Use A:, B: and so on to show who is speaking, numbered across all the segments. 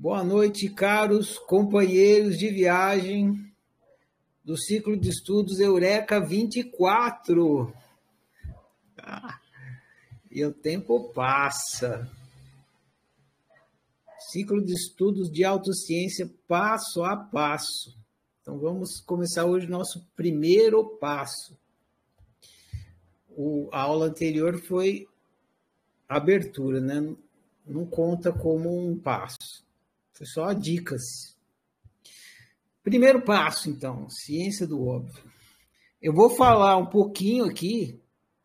A: Boa noite, caros companheiros de viagem do ciclo de estudos Eureka 24. Ah, e o tempo passa. Ciclo de estudos de autociência passo a passo. Então vamos começar hoje nosso primeiro passo. O, a aula anterior foi abertura, né? Não conta como um passo. Foi só dicas. Primeiro passo, então, ciência do óbvio. Eu vou falar um pouquinho aqui,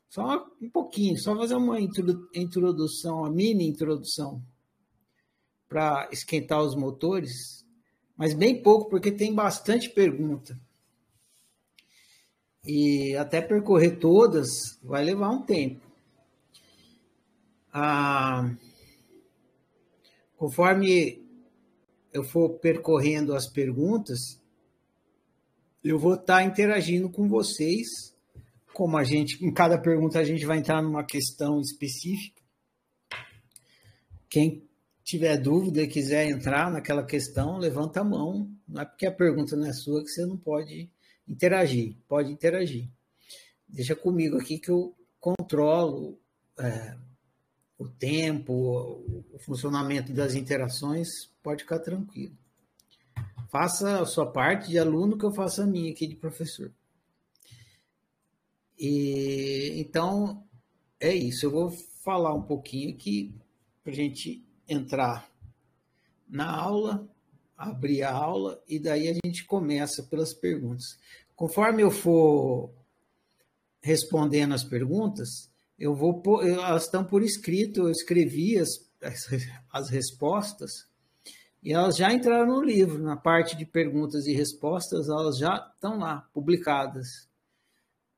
A: só um pouquinho, só fazer uma introdução, uma mini introdução, para esquentar os motores, mas bem pouco, porque tem bastante pergunta. E até percorrer todas vai levar um tempo. Ah, conforme eu for percorrendo as perguntas, eu vou estar tá interagindo com vocês. Como a gente, em cada pergunta, a gente vai entrar numa questão específica. Quem tiver dúvida e quiser entrar naquela questão, levanta a mão. Não é porque a pergunta não é sua que você não pode interagir. Pode interagir. Deixa comigo aqui que eu controlo é, o tempo, o funcionamento das interações pode ficar tranquilo. Faça a sua parte de aluno que eu faço a minha aqui de professor. E então é isso. Eu vou falar um pouquinho aqui para a gente entrar na aula, abrir a aula e daí a gente começa pelas perguntas. Conforme eu for respondendo as perguntas, eu vou elas estão por escrito, eu escrevi as, as, as respostas e elas já entraram no livro, na parte de perguntas e respostas, elas já estão lá, publicadas.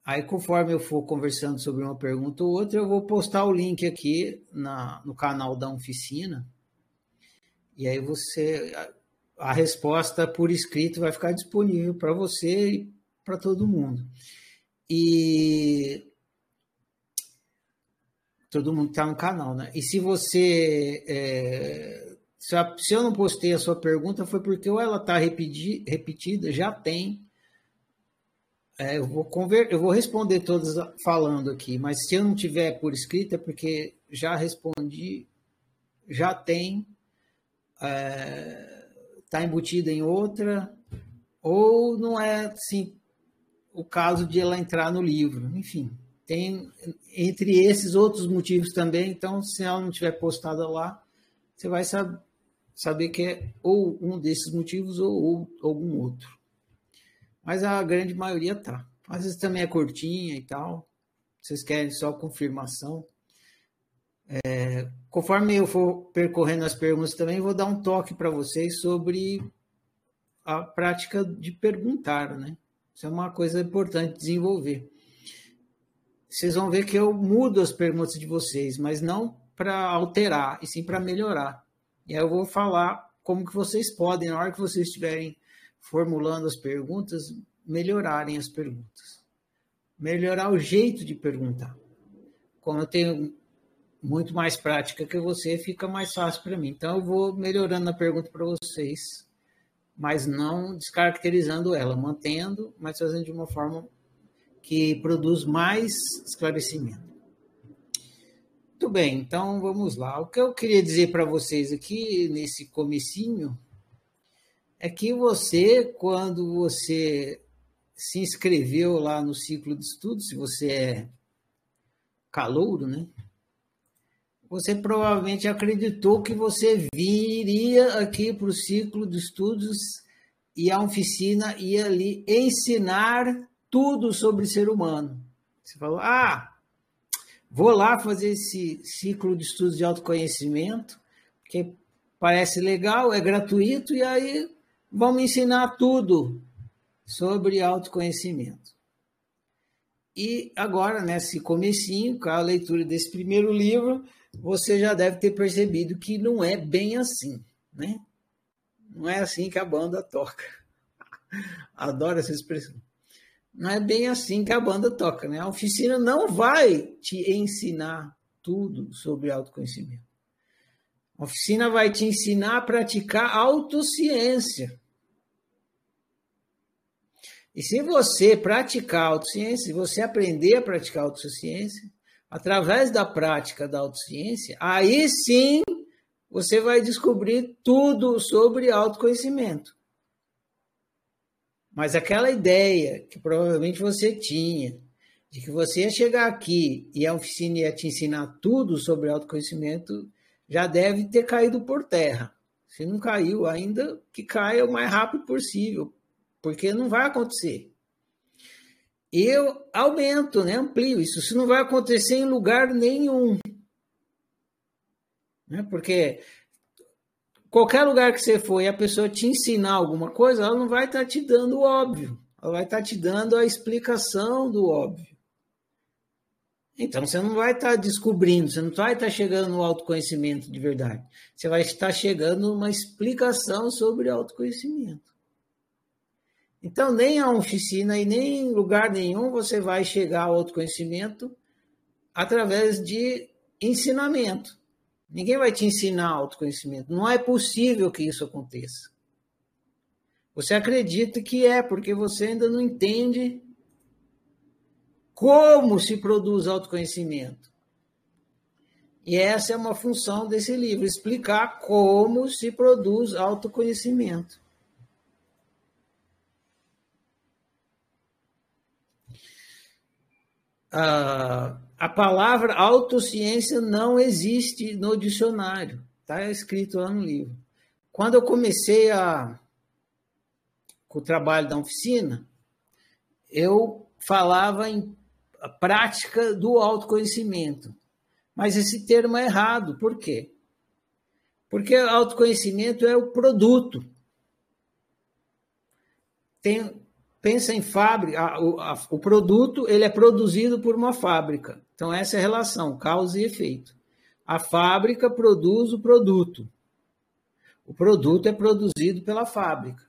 A: Aí, conforme eu for conversando sobre uma pergunta ou outra, eu vou postar o link aqui na, no canal da oficina. E aí você. A, a resposta por escrito vai ficar disponível para você e para todo mundo. E todo mundo está no canal, né? E se você é, se, a, se eu não postei a sua pergunta, foi porque ou ela está repetida, já tem. É, eu, vou conver, eu vou responder todas falando aqui, mas se eu não tiver por escrito, é porque já respondi, já tem, está é, tá embutida em outra, ou não é assim, o caso de ela entrar no livro. Enfim, tem entre esses outros motivos também. Então, se ela não tiver postada lá, você vai saber, saber que é ou um desses motivos ou, ou algum outro. Mas a grande maioria tá. Às vezes também é curtinha e tal. Vocês querem só confirmação. É, conforme eu for percorrendo as perguntas também, vou dar um toque para vocês sobre a prática de perguntar, né? Isso é uma coisa importante desenvolver. Vocês vão ver que eu mudo as perguntas de vocês, mas não para alterar, e sim para melhorar. E aí eu vou falar como que vocês podem, na hora que vocês estiverem formulando as perguntas, melhorarem as perguntas. Melhorar o jeito de perguntar. Como eu tenho muito mais prática que você, fica mais fácil para mim. Então eu vou melhorando a pergunta para vocês, mas não descaracterizando ela, mantendo, mas fazendo de uma forma que produz mais esclarecimento. Muito bem, então vamos lá. O que eu queria dizer para vocês aqui nesse comecinho é que você, quando você se inscreveu lá no ciclo de estudos, se você é calouro, né? Você provavelmente acreditou que você viria aqui para o ciclo de estudos e a oficina ia ali ensinar tudo sobre ser humano. Você falou, ah, Vou lá fazer esse ciclo de estudos de autoconhecimento, que parece legal, é gratuito, e aí vamos ensinar tudo sobre autoconhecimento. E agora, nesse comecinho, com a leitura desse primeiro livro, você já deve ter percebido que não é bem assim, né? Não é assim que a banda toca. Adoro essa expressão não é bem assim que a banda toca, né? A oficina não vai te ensinar tudo sobre autoconhecimento. A oficina vai te ensinar a praticar autociência. E se você praticar autociência, se você aprender a praticar autociência, através da prática da autociência, aí sim você vai descobrir tudo sobre autoconhecimento. Mas aquela ideia que provavelmente você tinha, de que você ia chegar aqui e a oficina ia te ensinar tudo sobre autoconhecimento, já deve ter caído por terra. Se não caiu ainda, que caia o mais rápido possível, porque não vai acontecer. Eu aumento, né, amplio isso. Isso não vai acontecer em lugar nenhum. Né? Porque qualquer lugar que você for e a pessoa te ensinar alguma coisa, ela não vai estar tá te dando o óbvio. Ela vai estar tá te dando a explicação do óbvio. Então você não vai estar tá descobrindo, você não vai estar chegando no autoconhecimento de verdade. Você vai estar chegando numa explicação sobre autoconhecimento. Então, nem a oficina e nem em lugar nenhum você vai chegar ao autoconhecimento através de ensinamento. Ninguém vai te ensinar autoconhecimento. Não é possível que isso aconteça. Você acredita que é, porque você ainda não entende como se produz autoconhecimento. E essa é uma função desse livro, explicar como se produz autoconhecimento. a, a palavra autociência não existe no dicionário, está escrito lá no livro. Quando eu comecei a, com o trabalho da oficina, eu falava em prática do autoconhecimento. Mas esse termo é errado. Por quê? Porque autoconhecimento é o produto. Tem, pensa em fábrica, a, a, o produto ele é produzido por uma fábrica. Então essa é a relação, causa e efeito. A fábrica produz o produto. O produto é produzido pela fábrica.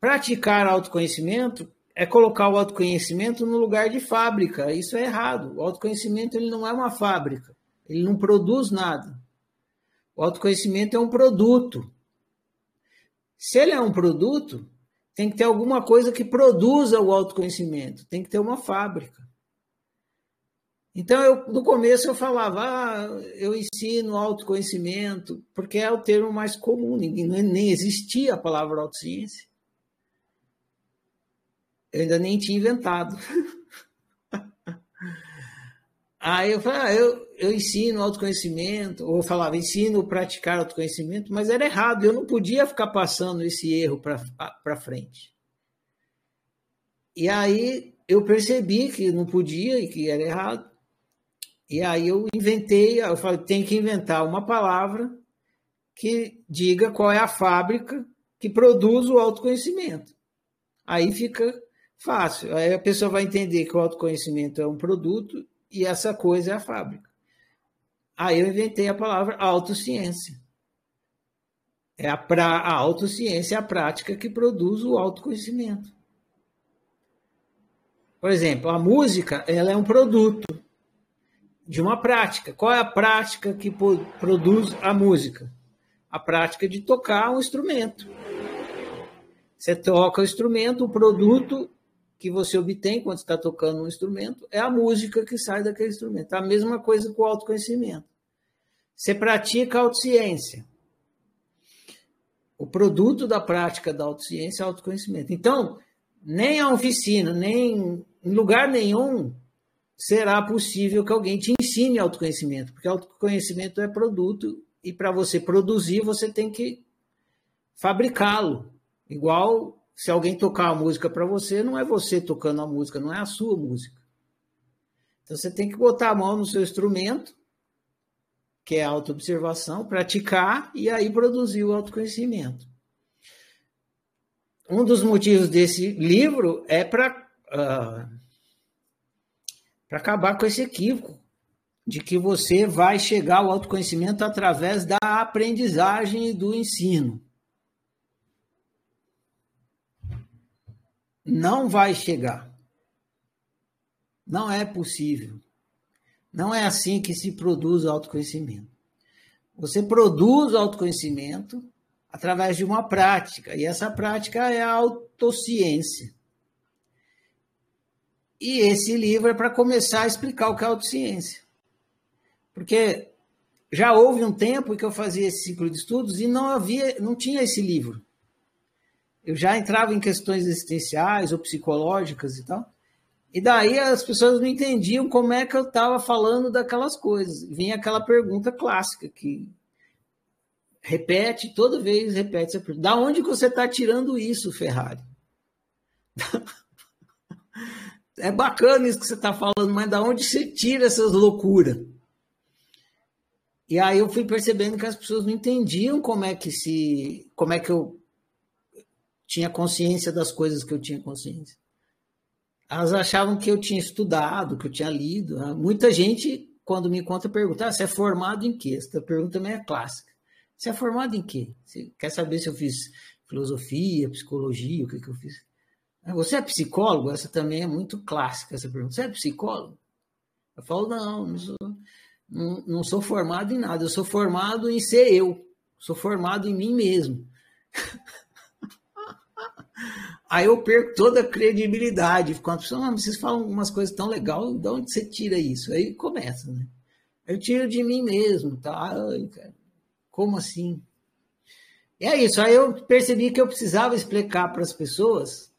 A: Praticar autoconhecimento é colocar o autoconhecimento no lugar de fábrica. Isso é errado. O autoconhecimento ele não é uma fábrica. Ele não produz nada. O autoconhecimento é um produto. Se ele é um produto, tem que ter alguma coisa que produza o autoconhecimento, tem que ter uma fábrica. Então, eu, no começo eu falava, ah, eu ensino autoconhecimento, porque é o termo mais comum, ninguém, nem existia a palavra autociência. Eu ainda nem tinha inventado. Aí eu falei, ah, eu, eu ensino autoconhecimento, ou falava, ensino praticar autoconhecimento, mas era errado, eu não podia ficar passando esse erro para frente. E aí eu percebi que não podia e que era errado. E aí eu inventei, eu falei, tem que inventar uma palavra que diga qual é a fábrica que produz o autoconhecimento. Aí fica fácil. Aí a pessoa vai entender que o autoconhecimento é um produto e essa coisa é a fábrica. Aí eu inventei a palavra autociência. É a, pra, a autociência é a prática que produz o autoconhecimento. Por exemplo, a música ela é um produto de uma prática. Qual é a prática que produz a música? A prática de tocar um instrumento. Você toca o instrumento, o produto que você obtém quando está tocando um instrumento é a música que sai daquele instrumento. A mesma coisa com o autoconhecimento. Você pratica a autociência. O produto da prática da autociência é autoconhecimento. Então, nem a oficina, nem em lugar nenhum será possível que alguém te ensine autoconhecimento, porque autoconhecimento é produto e para você produzir você tem que fabricá-lo. Igual se alguém tocar a música para você, não é você tocando a música, não é a sua música. Então você tem que botar a mão no seu instrumento, que é a autoobservação, praticar e aí produzir o autoconhecimento. Um dos motivos desse livro é para uh, ah, acabar com esse equívoco de que você vai chegar ao autoconhecimento através da aprendizagem e do ensino. não vai chegar. Não é possível. Não é assim que se produz autoconhecimento. Você produz autoconhecimento através de uma prática, e essa prática é a autociência. E esse livro é para começar a explicar o que é autociência. Porque já houve um tempo que eu fazia esse ciclo de estudos e não havia, não tinha esse livro. Eu já entrava em questões existenciais ou psicológicas e tal. E daí as pessoas não entendiam como é que eu estava falando daquelas coisas. Vinha aquela pergunta clássica que repete, toda vez repete essa pergunta. Da onde você está tirando isso, Ferrari? É bacana isso que você está falando, mas da onde você tira essas loucuras? E aí eu fui percebendo que as pessoas não entendiam como é que se, como é que eu tinha consciência das coisas que eu tinha consciência. Elas achavam que eu tinha estudado, que eu tinha lido. Muita gente, quando me conta, pergunta: ah, você é formado em quê? Essa pergunta também é clássica. Você é formado em quê? Você quer saber se eu fiz filosofia, psicologia, o que, que eu fiz? Ah, você é psicólogo? Essa também é muito clássica, essa pergunta. Você é psicólogo? Eu falo, não, não sou, não, não sou formado em nada. Eu sou formado em ser eu. Sou formado em mim mesmo. Aí eu perco toda a credibilidade. Quando a pessoa, ah, vocês falam umas coisas tão legais, de onde você tira isso? Aí começa, né? Eu tiro de mim mesmo, tá? Ai, cara, como assim? E é isso. Aí eu percebi que eu precisava explicar para as pessoas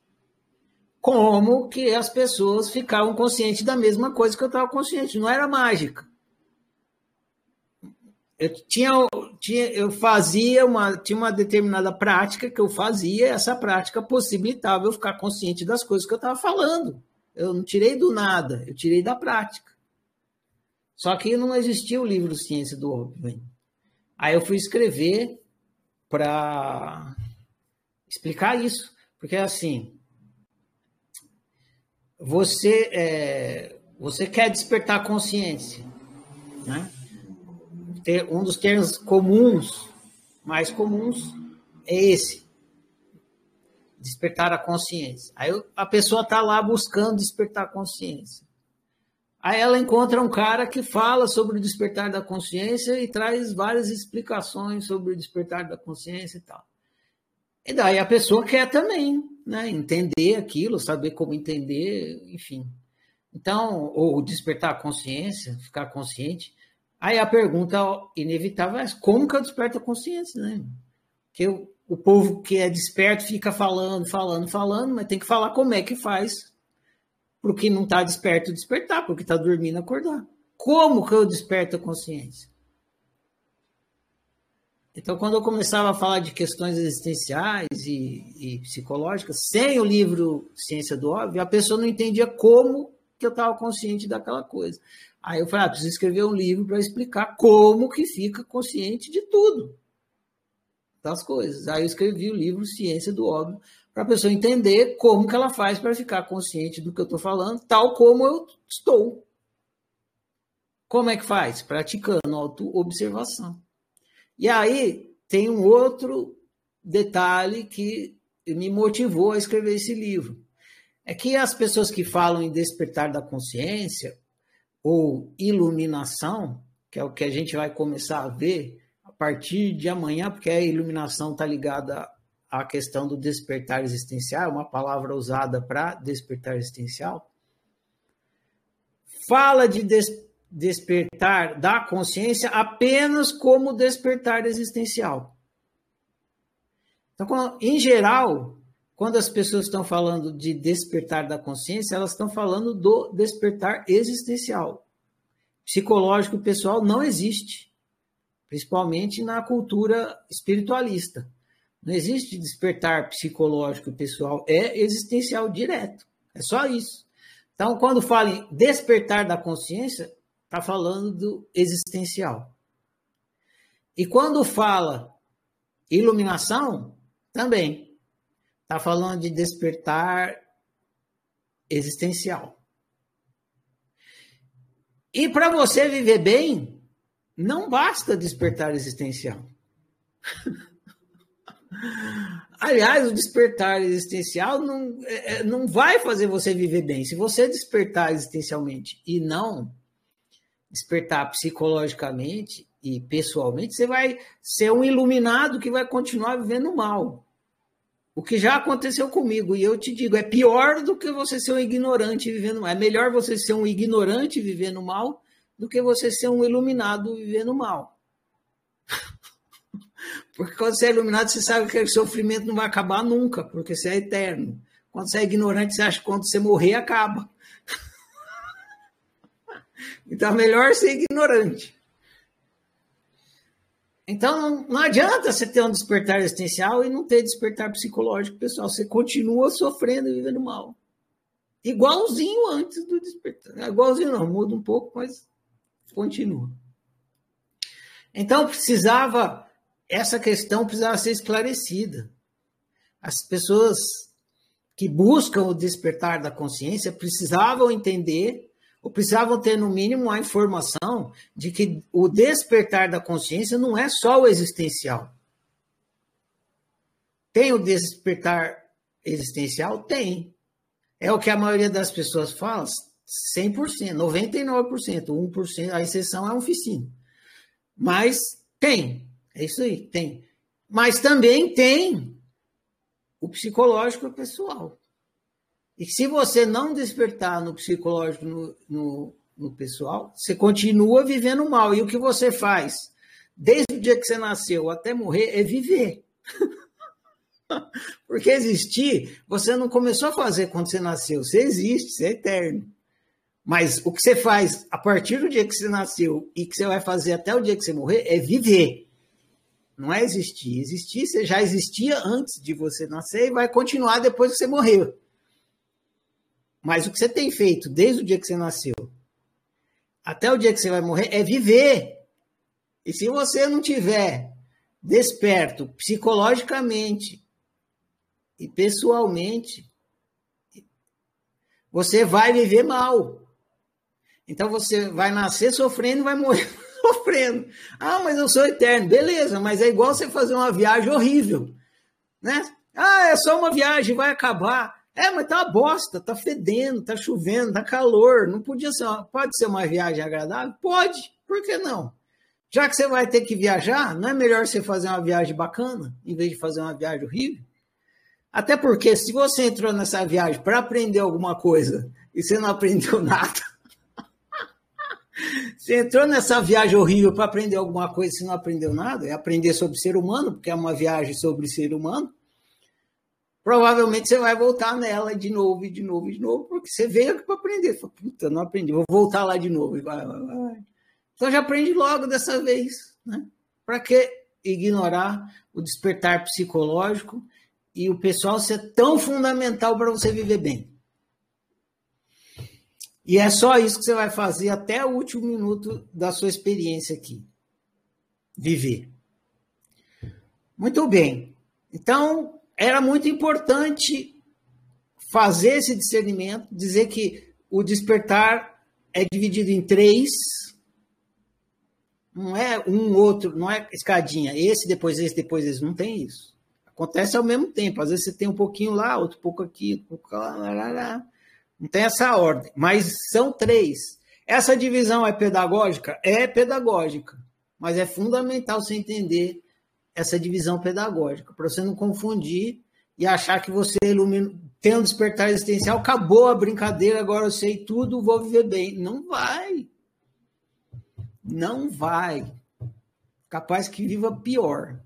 A: como que as pessoas ficavam conscientes da mesma coisa que eu estava consciente. Não era mágica. Eu tinha, tinha, eu fazia uma, tinha uma determinada prática que eu fazia, essa prática possibilitava eu ficar consciente das coisas que eu estava falando. Eu não tirei do nada, eu tirei da prática. Só que não existia o livro Ciência do Óbvio. Aí eu fui escrever para explicar isso, porque assim, você, é, você quer despertar consciência, né? Um dos termos comuns, mais comuns, é esse, despertar a consciência. Aí a pessoa está lá buscando despertar a consciência. Aí ela encontra um cara que fala sobre o despertar da consciência e traz várias explicações sobre o despertar da consciência e tal. E daí a pessoa quer também né, entender aquilo, saber como entender, enfim. Então, ou despertar a consciência, ficar consciente. Aí a pergunta inevitável é como que eu desperto a consciência, né? Porque o, o povo que é desperto fica falando, falando, falando, mas tem que falar como é que faz para o que não está desperto despertar, porque está dormindo acordar. Como que eu desperto a consciência? Então, quando eu começava a falar de questões existenciais e, e psicológicas, sem o livro Ciência do Óbvio, a pessoa não entendia como que eu estava consciente daquela coisa. Aí eu falei, ah, preciso escrever um livro para explicar como que fica consciente de tudo, das coisas. Aí eu escrevi o livro Ciência do Óbvio, para a pessoa entender como que ela faz para ficar consciente do que eu estou falando, tal como eu estou. Como é que faz? Praticando auto-observação. E aí tem um outro detalhe que me motivou a escrever esse livro. É que as pessoas que falam em despertar da consciência ou iluminação, que é o que a gente vai começar a ver a partir de amanhã, porque a iluminação está ligada à questão do despertar existencial, uma palavra usada para despertar existencial, fala de despertar despertar da consciência apenas como despertar existencial. Então, em geral, quando as pessoas estão falando de despertar da consciência, elas estão falando do despertar existencial. Psicológico pessoal não existe, principalmente na cultura espiritualista. Não existe despertar psicológico pessoal, é existencial direto. É só isso. Então, quando fala em despertar da consciência, está falando do existencial. E quando fala iluminação, também está falando de despertar existencial. E para você viver bem, não basta despertar existencial. Aliás, o despertar existencial não, é, é, não vai fazer você viver bem. Se você despertar existencialmente e não despertar psicologicamente, e pessoalmente, você vai ser um iluminado que vai continuar vivendo mal. O que já aconteceu comigo, e eu te digo, é pior do que você ser um ignorante vivendo mal. É melhor você ser um ignorante vivendo mal do que você ser um iluminado vivendo mal. Porque quando você é iluminado, você sabe que o sofrimento não vai acabar nunca, porque você é eterno. Quando você é ignorante, você acha que quando você morrer, acaba. Então é melhor ser ignorante. Então não adianta você ter um despertar existencial e não ter despertar psicológico, pessoal. Você continua sofrendo e vivendo mal. Igualzinho antes do despertar. Igualzinho não, muda um pouco, mas continua. Então precisava, essa questão precisava ser esclarecida. As pessoas que buscam o despertar da consciência precisavam entender, precisavam ter, no mínimo, a informação de que o despertar da consciência não é só o existencial. Tem o despertar existencial? Tem. É o que a maioria das pessoas fala, 100%, 99%, 1%, a exceção é a oficina. Mas tem, é isso aí, tem. Mas também tem o psicológico pessoal. E se você não despertar no psicológico, no, no, no, pessoal, você continua vivendo mal. E o que você faz, desde o dia que você nasceu até morrer, é viver. Porque existir, você não começou a fazer quando você nasceu. Você existe, você é eterno. Mas o que você faz a partir do dia que você nasceu e que você vai fazer até o dia que você morrer é viver. Não é existir. Existir, você já existia antes de você nascer e vai continuar depois que você morreu. Mas o que você tem feito desde o dia que você nasceu até o dia que você vai morrer é viver. E se você não tiver desperto psicologicamente e pessoalmente, você vai viver mal. Então você vai nascer sofrendo e vai morrer sofrendo. Ah, mas eu sou eterno. Beleza, mas é igual você fazer uma viagem horrível, né? Ah, é só uma viagem, vai acabar. É, mas tá uma bosta, tá fedendo, tá chovendo, tá calor. Não podia ser, uma, pode ser uma viagem agradável? Pode, por que não? Já que você vai ter que viajar, não é melhor você fazer uma viagem bacana em vez de fazer uma viagem horrível? Até porque se você entrou nessa viagem para aprender alguma coisa e você não aprendeu nada, você entrou nessa viagem horrível para aprender alguma coisa e não aprendeu nada, é aprender sobre ser humano, porque é uma viagem sobre ser humano. Provavelmente você vai voltar nela de novo, e de novo, e de novo, porque você veio aqui para aprender. Fala, Puta, não aprendi, vou voltar lá de novo. Vai, vai, vai. Então já aprende logo dessa vez. Né? Para que ignorar o despertar psicológico e o pessoal ser tão fundamental para você viver bem? E é só isso que você vai fazer até o último minuto da sua experiência aqui. Viver. Muito bem. Então, era muito importante fazer esse discernimento, dizer que o despertar é dividido em três, não é um outro, não é escadinha, esse, depois esse, depois esse, não tem isso. Acontece ao mesmo tempo, às vezes você tem um pouquinho lá, outro pouco aqui, um pouco lá, lá, lá. Não tem essa ordem, mas são três. Essa divisão é pedagógica? É pedagógica, mas é fundamental você entender essa divisão pedagógica, para você não confundir e achar que você ilumina, tem um despertar existencial, acabou a brincadeira, agora eu sei tudo, vou viver bem. Não vai. Não vai. Capaz que viva pior.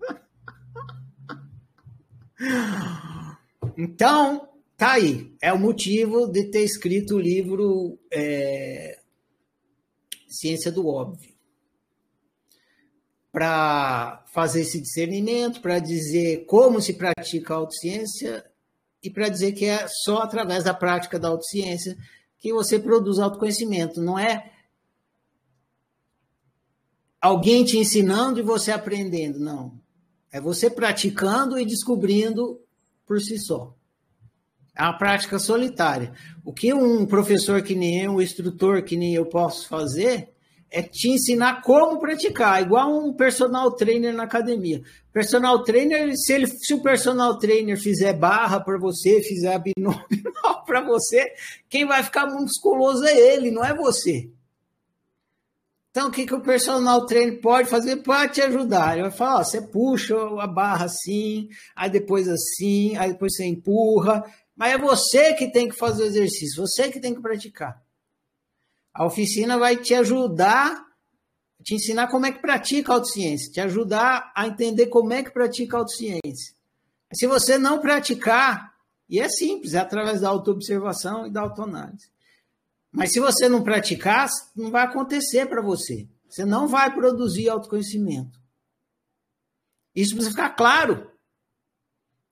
A: Então, Tá aí. É o motivo de ter escrito o livro é, Ciência do Óbvio. Para fazer esse discernimento, para dizer como se pratica a autociência e para dizer que é só através da prática da autociência que você produz autoconhecimento. Não é alguém te ensinando e você aprendendo, não. É você praticando e descobrindo por si só. É uma prática solitária. O que um professor que nem eu, um instrutor que nem eu posso fazer é te ensinar como praticar, igual um personal trainer na academia. Personal trainer, se, ele, se o personal trainer fizer barra para você, fizer abdominal para você, quem vai ficar musculoso é ele, não é você. Então, o que, que o personal trainer pode fazer para te ajudar? Ele vai falar: ó, você puxa a barra assim, aí depois assim, aí depois você empurra. Mas é você que tem que fazer o exercício, você que tem que praticar. A oficina vai te ajudar, te ensinar como é que pratica a autociência, te ajudar a entender como é que pratica a autociência. Se você não praticar, e é simples, é através da autoobservação e da autoanálise. Mas se você não praticar, não vai acontecer para você. Você não vai produzir autoconhecimento. Isso precisa ficar claro.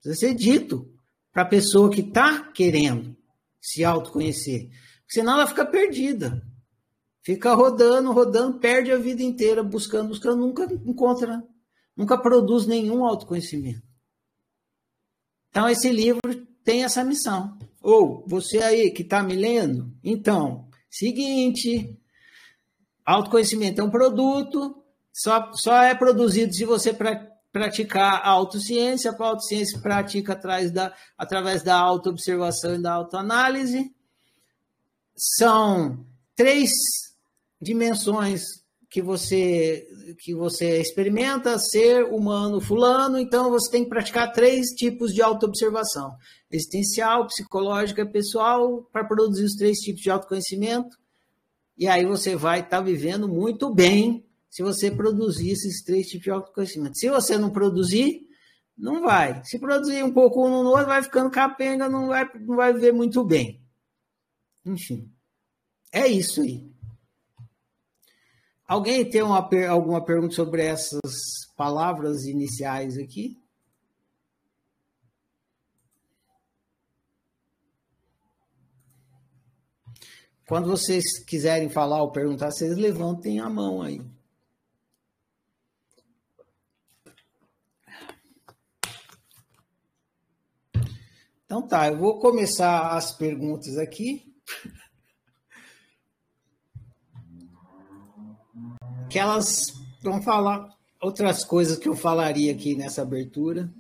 A: Precisa ser dito para a pessoa que está querendo se autoconhecer. Senão ela fica perdida. Fica rodando, rodando, perde a vida inteira buscando, buscando, nunca encontra, nunca produz nenhum autoconhecimento. Então, esse livro tem essa missão. Ou você aí que está me lendo, então, seguinte, autoconhecimento é um produto, só, só é produzido se você pra, praticar a autociência, a autociência pratica atrás da, através da autoobservação e da autoanálise. São três dimensões que você que você experimenta ser humano fulano, então você tem que praticar três tipos de autoobservação: existencial, psicológica, pessoal, para produzir os três tipos de autoconhecimento. E aí você vai estar tá vivendo muito bem se você produzir esses três tipos de autoconhecimento. Se você não produzir, não vai. Se produzir um pouco um no outro, vai ficando capenga, não vai, não vai viver muito bem. Enfim, é isso aí. Alguém tem uma, alguma pergunta sobre essas palavras iniciais aqui? Quando vocês quiserem falar ou perguntar, vocês levantem a mão aí. Então tá, eu vou começar as perguntas aqui. Que elas vão falar outras coisas que eu falaria aqui nessa abertura.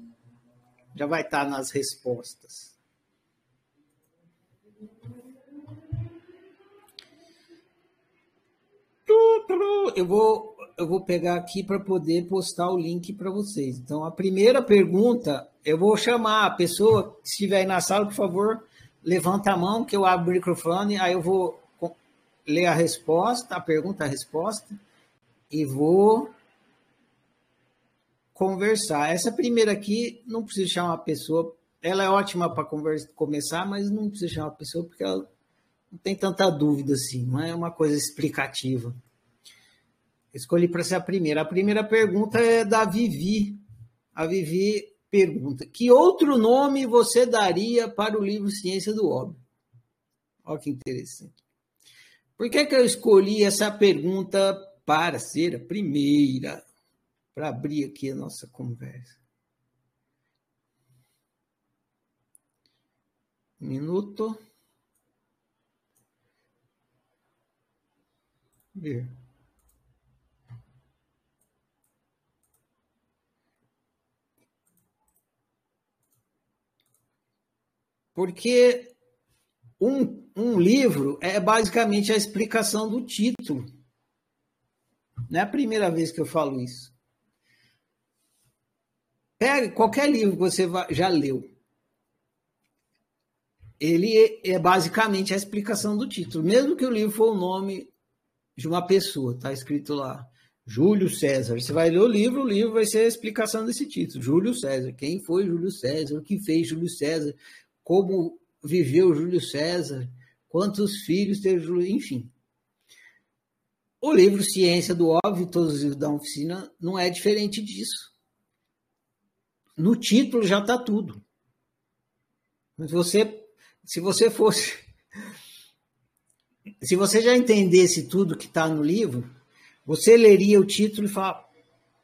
A: Já vai estar nas respostas. Eu vou, eu vou pegar aqui para poder postar o link para vocês. Então, a primeira pergunta, eu vou chamar a pessoa que estiver aí na sala, por favor, levanta a mão que eu abro o microfone, aí eu vou ler a resposta, a pergunta, a resposta e vou conversar. Essa primeira aqui não precisa chamar a pessoa, ela é ótima para começar, mas não precisa chamar a pessoa porque ela não tem tanta dúvida assim, não é uma coisa explicativa. Escolhi para ser a primeira. A primeira pergunta é da Vivi. A Vivi pergunta: Que outro nome você daria para o livro Ciência do Óbvio? Olha que interessante. Por que, que eu escolhi essa pergunta para ser a primeira, para abrir aqui a nossa conversa. Minuto. Ver. Porque um, um livro é basicamente a explicação do título. Não é a primeira vez que eu falo isso. Pega qualquer livro que você já leu. Ele é basicamente a explicação do título. Mesmo que o livro for o nome de uma pessoa, está escrito lá. Júlio César. Você vai ler o livro, o livro vai ser a explicação desse título. Júlio César. Quem foi Júlio César? O que fez Júlio César? Como viveu Júlio César? Quantos filhos teve Júlio? Enfim. O livro Ciência do Óbvio, todos os livros da oficina, não é diferente disso. No título já está tudo. Mas você, se você fosse. Se você já entendesse tudo que está no livro, você leria o título e fala: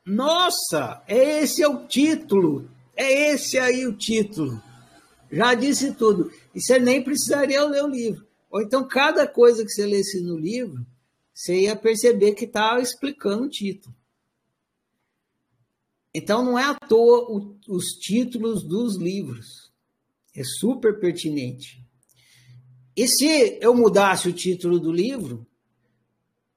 A: Nossa, esse é o título, é esse aí o título. Já disse tudo. E você nem precisaria ler o livro. Ou então, cada coisa que você lesse no livro, você ia perceber que está explicando o título. Então não é à toa o, os títulos dos livros. É super pertinente. E se eu mudasse o título do livro,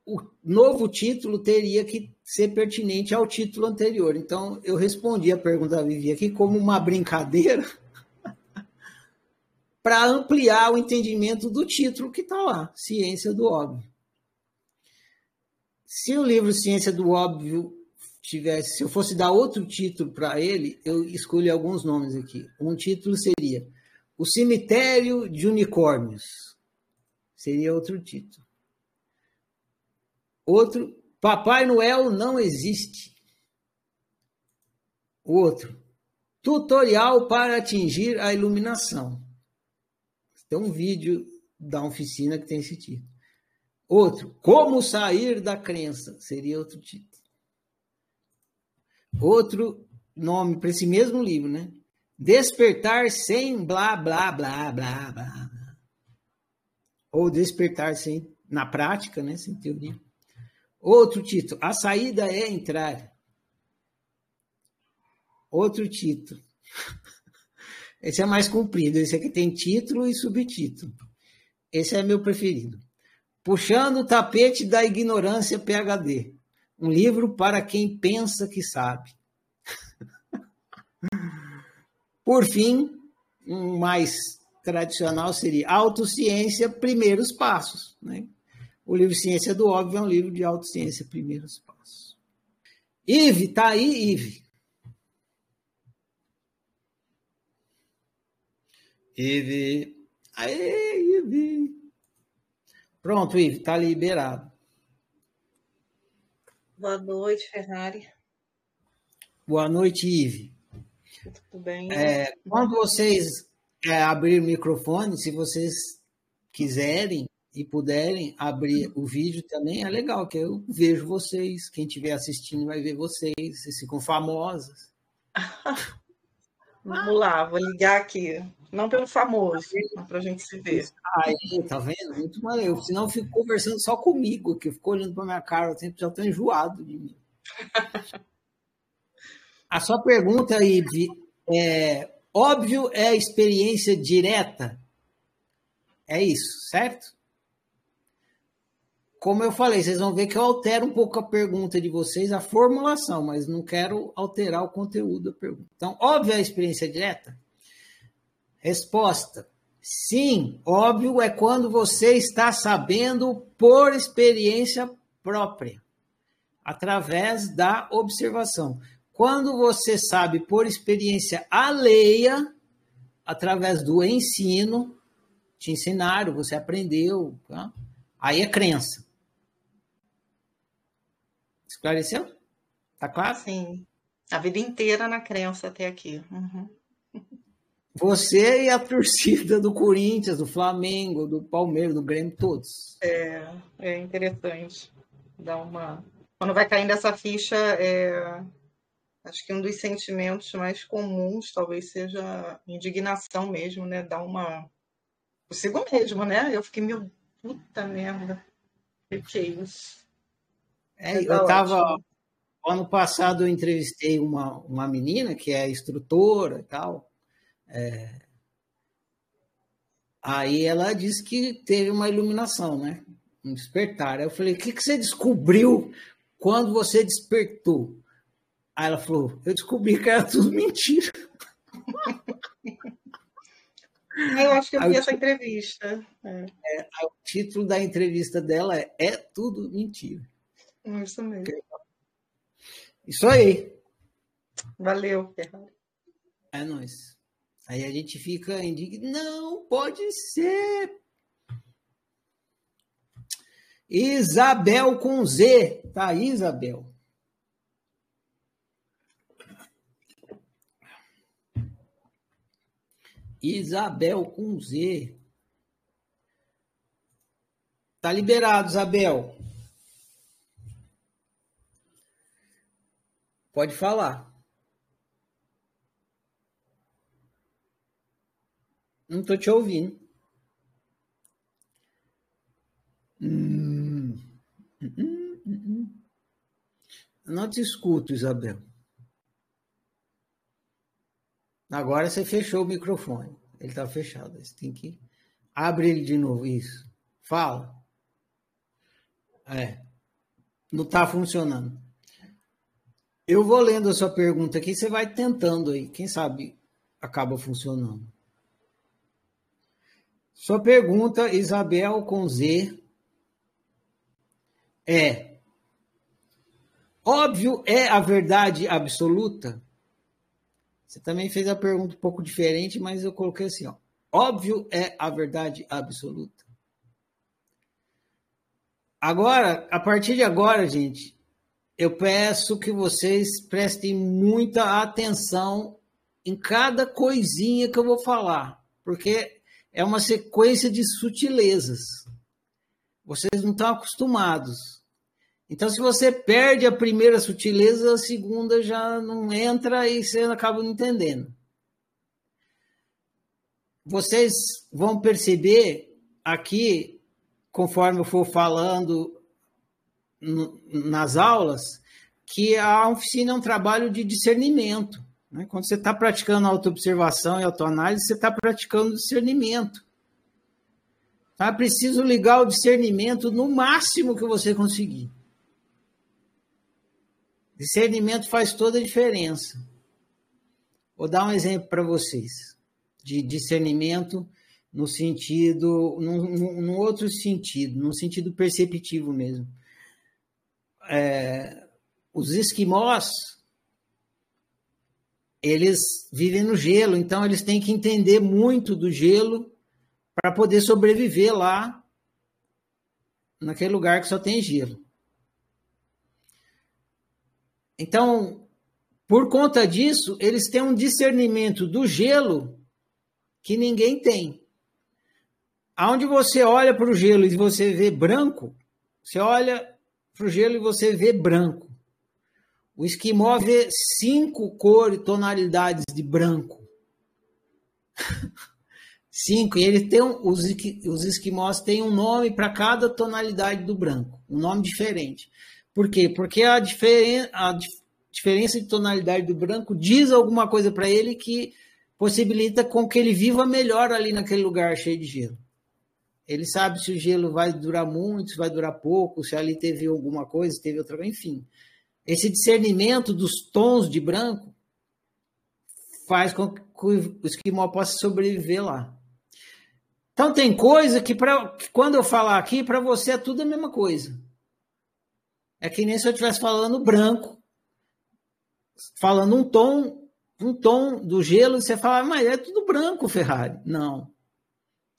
A: o novo título teria que ser pertinente ao título anterior. Então, eu respondi a pergunta da Vivi aqui como uma brincadeira para ampliar o entendimento do título que está lá, Ciência do Óbvio. Se o livro Ciência do Óbvio tivesse, se eu fosse dar outro título para ele, eu escolhi alguns nomes aqui. Um título seria O Cemitério de Unicórnios. Seria outro título. Outro, Papai Noel não existe. Outro, tutorial para atingir a iluminação. Tem um vídeo da oficina que tem esse título. Outro, como sair da crença, seria outro título. Outro nome para esse mesmo livro, né? Despertar sem blá, blá, blá, blá, blá. Ou despertar sem, na prática, né? Sem teoria. Outro título, a saída é entrar. Outro título. Esse é mais comprido, esse aqui tem título e subtítulo. Esse é meu preferido. Puxando o tapete da ignorância PhD. Um livro para quem pensa que sabe. Por fim, um mais tradicional seria Autociência, Primeiros Passos. Né? O livro Ciência do Óbvio é um livro de autociência, primeiros passos. Ive, tá aí, Ive? Ive. Aê, Ive. Pronto, Ive, tá liberado.
B: Boa noite, Ferrari.
A: Boa noite, Ive.
B: Tudo bem?
A: É, quando vocês é, abrirem o microfone, se vocês quiserem, e puderem abrir o vídeo também, é legal, que eu vejo vocês. Quem estiver assistindo vai ver vocês, vocês ficam famosas.
B: Vamos lá, vou ligar aqui. Não pelo famoso, para a gente se ver.
A: Aí, tá vendo? Muito maneiro. Senão eu fico conversando só comigo, que eu fico olhando para minha cara, eu sempre já estou enjoado de mim. a sua pergunta, Ive, é óbvio é experiência direta? É isso, certo? como eu falei, vocês vão ver que eu altero um pouco a pergunta de vocês, a formulação, mas não quero alterar o conteúdo da pergunta. Então, óbvio é a experiência direta? Resposta: sim, óbvio é quando você está sabendo por experiência própria, através da observação. Quando você sabe por experiência alheia, através do ensino, te ensinaram, você aprendeu, tá? aí é crença. Esclareceu? Tá claro?
B: Sim. A vida inteira na crença até aqui. Uhum.
A: Você e a torcida do Corinthians, do Flamengo, do Palmeiras, do Grêmio, todos.
B: É, é interessante. Dá uma. Quando vai caindo essa ficha, é... acho que um dos sentimentos mais comuns talvez seja indignação mesmo, né? Dá uma. Consigo mesmo, né? Eu fiquei, meu puta merda. Que que é isso?
A: É, eu estava. Ano passado eu entrevistei uma, uma menina que é instrutora e tal. É, aí ela disse que teve uma iluminação, né? Um despertar. Aí eu falei: o que, que você descobriu quando você despertou? Aí ela falou: eu descobri que era tudo mentira.
B: Eu acho que eu vi essa entrevista. É.
A: É, o título da entrevista dela é É Tudo Mentira.
B: Isso mesmo.
A: Isso aí.
B: Valeu,
A: É nóis. Aí a gente fica indignado. Não, pode ser. Isabel com Z. Tá aí, Isabel. Isabel com Z. Tá liberado, Isabel. Pode falar. Não estou te ouvindo. Hum, Não te escuto, Isabel. Agora você fechou o microfone. Ele está fechado. Você tem que. Abre ele de novo. Isso. Fala. É. não está funcionando. Eu vou lendo a sua pergunta aqui, você vai tentando aí, quem sabe acaba funcionando. Sua pergunta, Isabel com Z, é: óbvio é a verdade absoluta? Você também fez a pergunta um pouco diferente, mas eu coloquei assim: ó, óbvio é a verdade absoluta? Agora, a partir de agora, gente, eu peço que vocês prestem muita atenção em cada coisinha que eu vou falar, porque é uma sequência de sutilezas. Vocês não estão acostumados. Então, se você perde a primeira sutileza, a segunda já não entra e você acaba não entendendo. Vocês vão perceber aqui, conforme eu for falando nas aulas, que a oficina é um trabalho de discernimento. Né? Quando você está praticando autoobservação e autoanálise, você está praticando discernimento. Então, é preciso ligar o discernimento no máximo que você conseguir. Discernimento faz toda a diferença. Vou dar um exemplo para vocês de discernimento no sentido, num, num, outro sentido, no sentido perceptivo mesmo. É, os esquimós eles vivem no gelo, então eles têm que entender muito do gelo para poder sobreviver lá naquele lugar que só tem gelo. Então, por conta disso, eles têm um discernimento do gelo que ninguém tem. Aonde você olha para o gelo e você vê branco, você olha para o gelo e você vê branco. O esquimó vê cinco cores, tonalidades de branco. cinco. E ele tem um, os, os esquimós têm um nome para cada tonalidade do branco, um nome diferente. Por quê? Porque a, diferen, a diferença de tonalidade do branco diz alguma coisa para ele que possibilita com que ele viva melhor ali naquele lugar cheio de gelo. Ele sabe se o gelo vai durar muito, se vai durar pouco, se ali teve alguma coisa, teve outra, enfim. Esse discernimento dos tons de branco faz com que o esquimó possa sobreviver lá. Então tem coisa que, pra, que quando eu falar aqui, para você é tudo a mesma coisa. É que nem se eu estivesse falando branco, falando um tom, um tom do gelo, e você fala, mas é tudo branco, Ferrari. Não,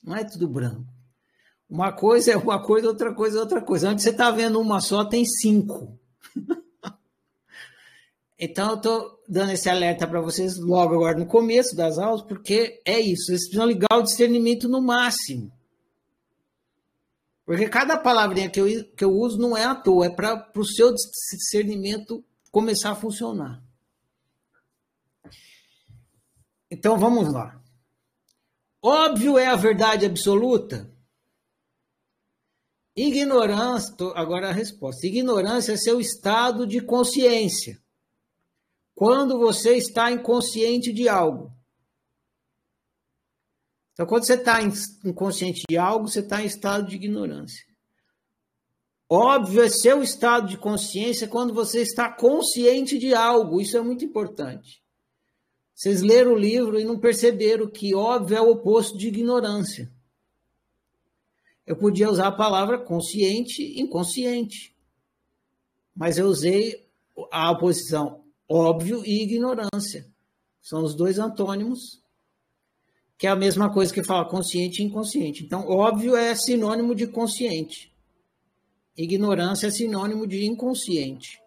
A: não é tudo branco. Uma coisa é uma coisa, outra coisa é outra coisa. Antes você está vendo uma só, tem cinco. Então, eu estou dando esse alerta para vocês logo agora no começo das aulas, porque é isso, vocês precisam ligar o discernimento no máximo. Porque cada palavrinha que eu, que eu uso não é à toa, é para o seu discernimento começar a funcionar. Então vamos lá. Óbvio é a verdade absoluta? Ignorância, agora a resposta. Ignorância é seu estado de consciência quando você está inconsciente de algo. Então, quando você está inconsciente de algo, você está em estado de ignorância. Óbvio, é seu estado de consciência quando você está consciente de algo. Isso é muito importante. Vocês leram o livro e não perceberam que óbvio é o oposto de ignorância. Eu podia usar a palavra consciente e inconsciente. Mas eu usei a oposição óbvio e ignorância. São os dois antônimos, que é a mesma coisa que fala consciente e inconsciente. Então, óbvio é sinônimo de consciente. Ignorância é sinônimo de inconsciente.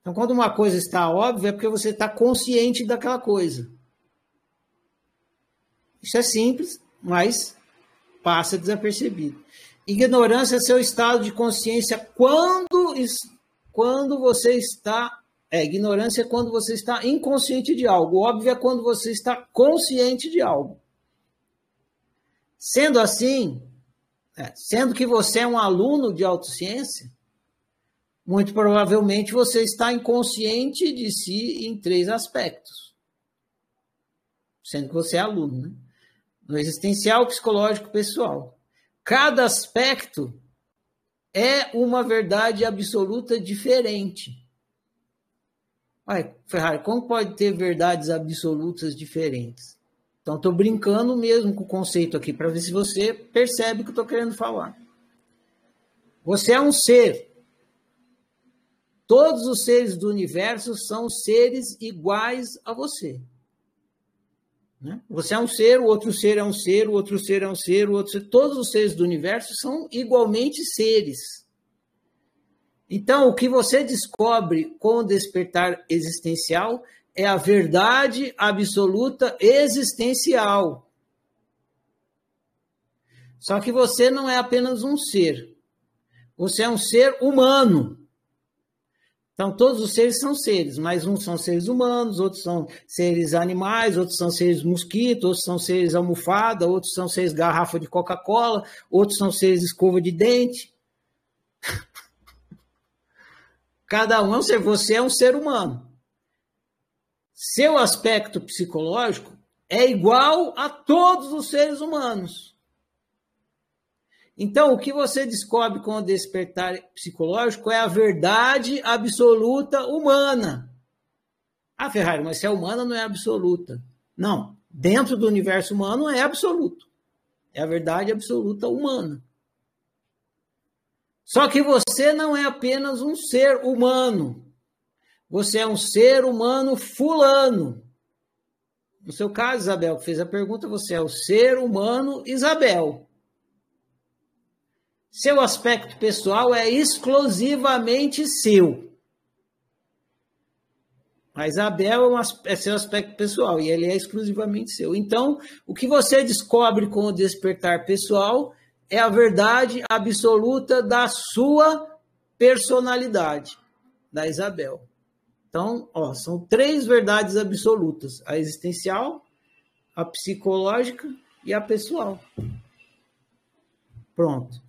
A: Então, quando uma coisa está óbvia, é porque você está consciente daquela coisa. Isso é simples, mas passa desapercebido. Ignorância é seu estado de consciência quando, quando você está é, ignorância é quando você está inconsciente de algo. Óbvio é quando você está consciente de algo. Sendo assim, é, sendo que você é um aluno de autociência, muito provavelmente você está inconsciente de si em três aspectos. Sendo que você é aluno, né? No existencial, psicológico, pessoal. Cada aspecto é uma verdade absoluta diferente. Ai, Ferrari, como pode ter verdades absolutas diferentes? Então, estou brincando mesmo com o conceito aqui, para ver se você percebe o que eu estou querendo falar. Você é um ser. Todos os seres do universo são seres iguais a você. Né? Você é um ser, o outro ser é um ser, o outro ser é um ser, o outro ser. Todos os seres do universo são igualmente seres. Então, o que você descobre com o despertar existencial é a verdade absoluta existencial. Só que você não é apenas um ser. Você é um ser humano. Então, todos os seres são seres, mas uns são seres humanos, outros são seres animais, outros são seres mosquito, outros são seres almofada, outros são seres garrafa de Coca-Cola, outros são seres escova de dente. Cada um é você é um ser humano. Seu aspecto psicológico é igual a todos os seres humanos. Então, o que você descobre com o despertar psicológico é a verdade absoluta humana. Ah, Ferrari, mas se é humana não é absoluta. Não, dentro do universo humano é absoluto. É a verdade absoluta humana. Só que você não é apenas um ser humano. Você é um ser humano fulano. No seu caso, Isabel, que fez a pergunta, você é o ser humano Isabel. Seu aspecto pessoal é exclusivamente seu. A Isabel é, é seu aspecto pessoal e ele é exclusivamente seu. Então, o que você descobre com o despertar pessoal é a verdade absoluta da sua personalidade, da Isabel. Então, ó, são três verdades absolutas: a existencial, a psicológica e a pessoal. Pronto.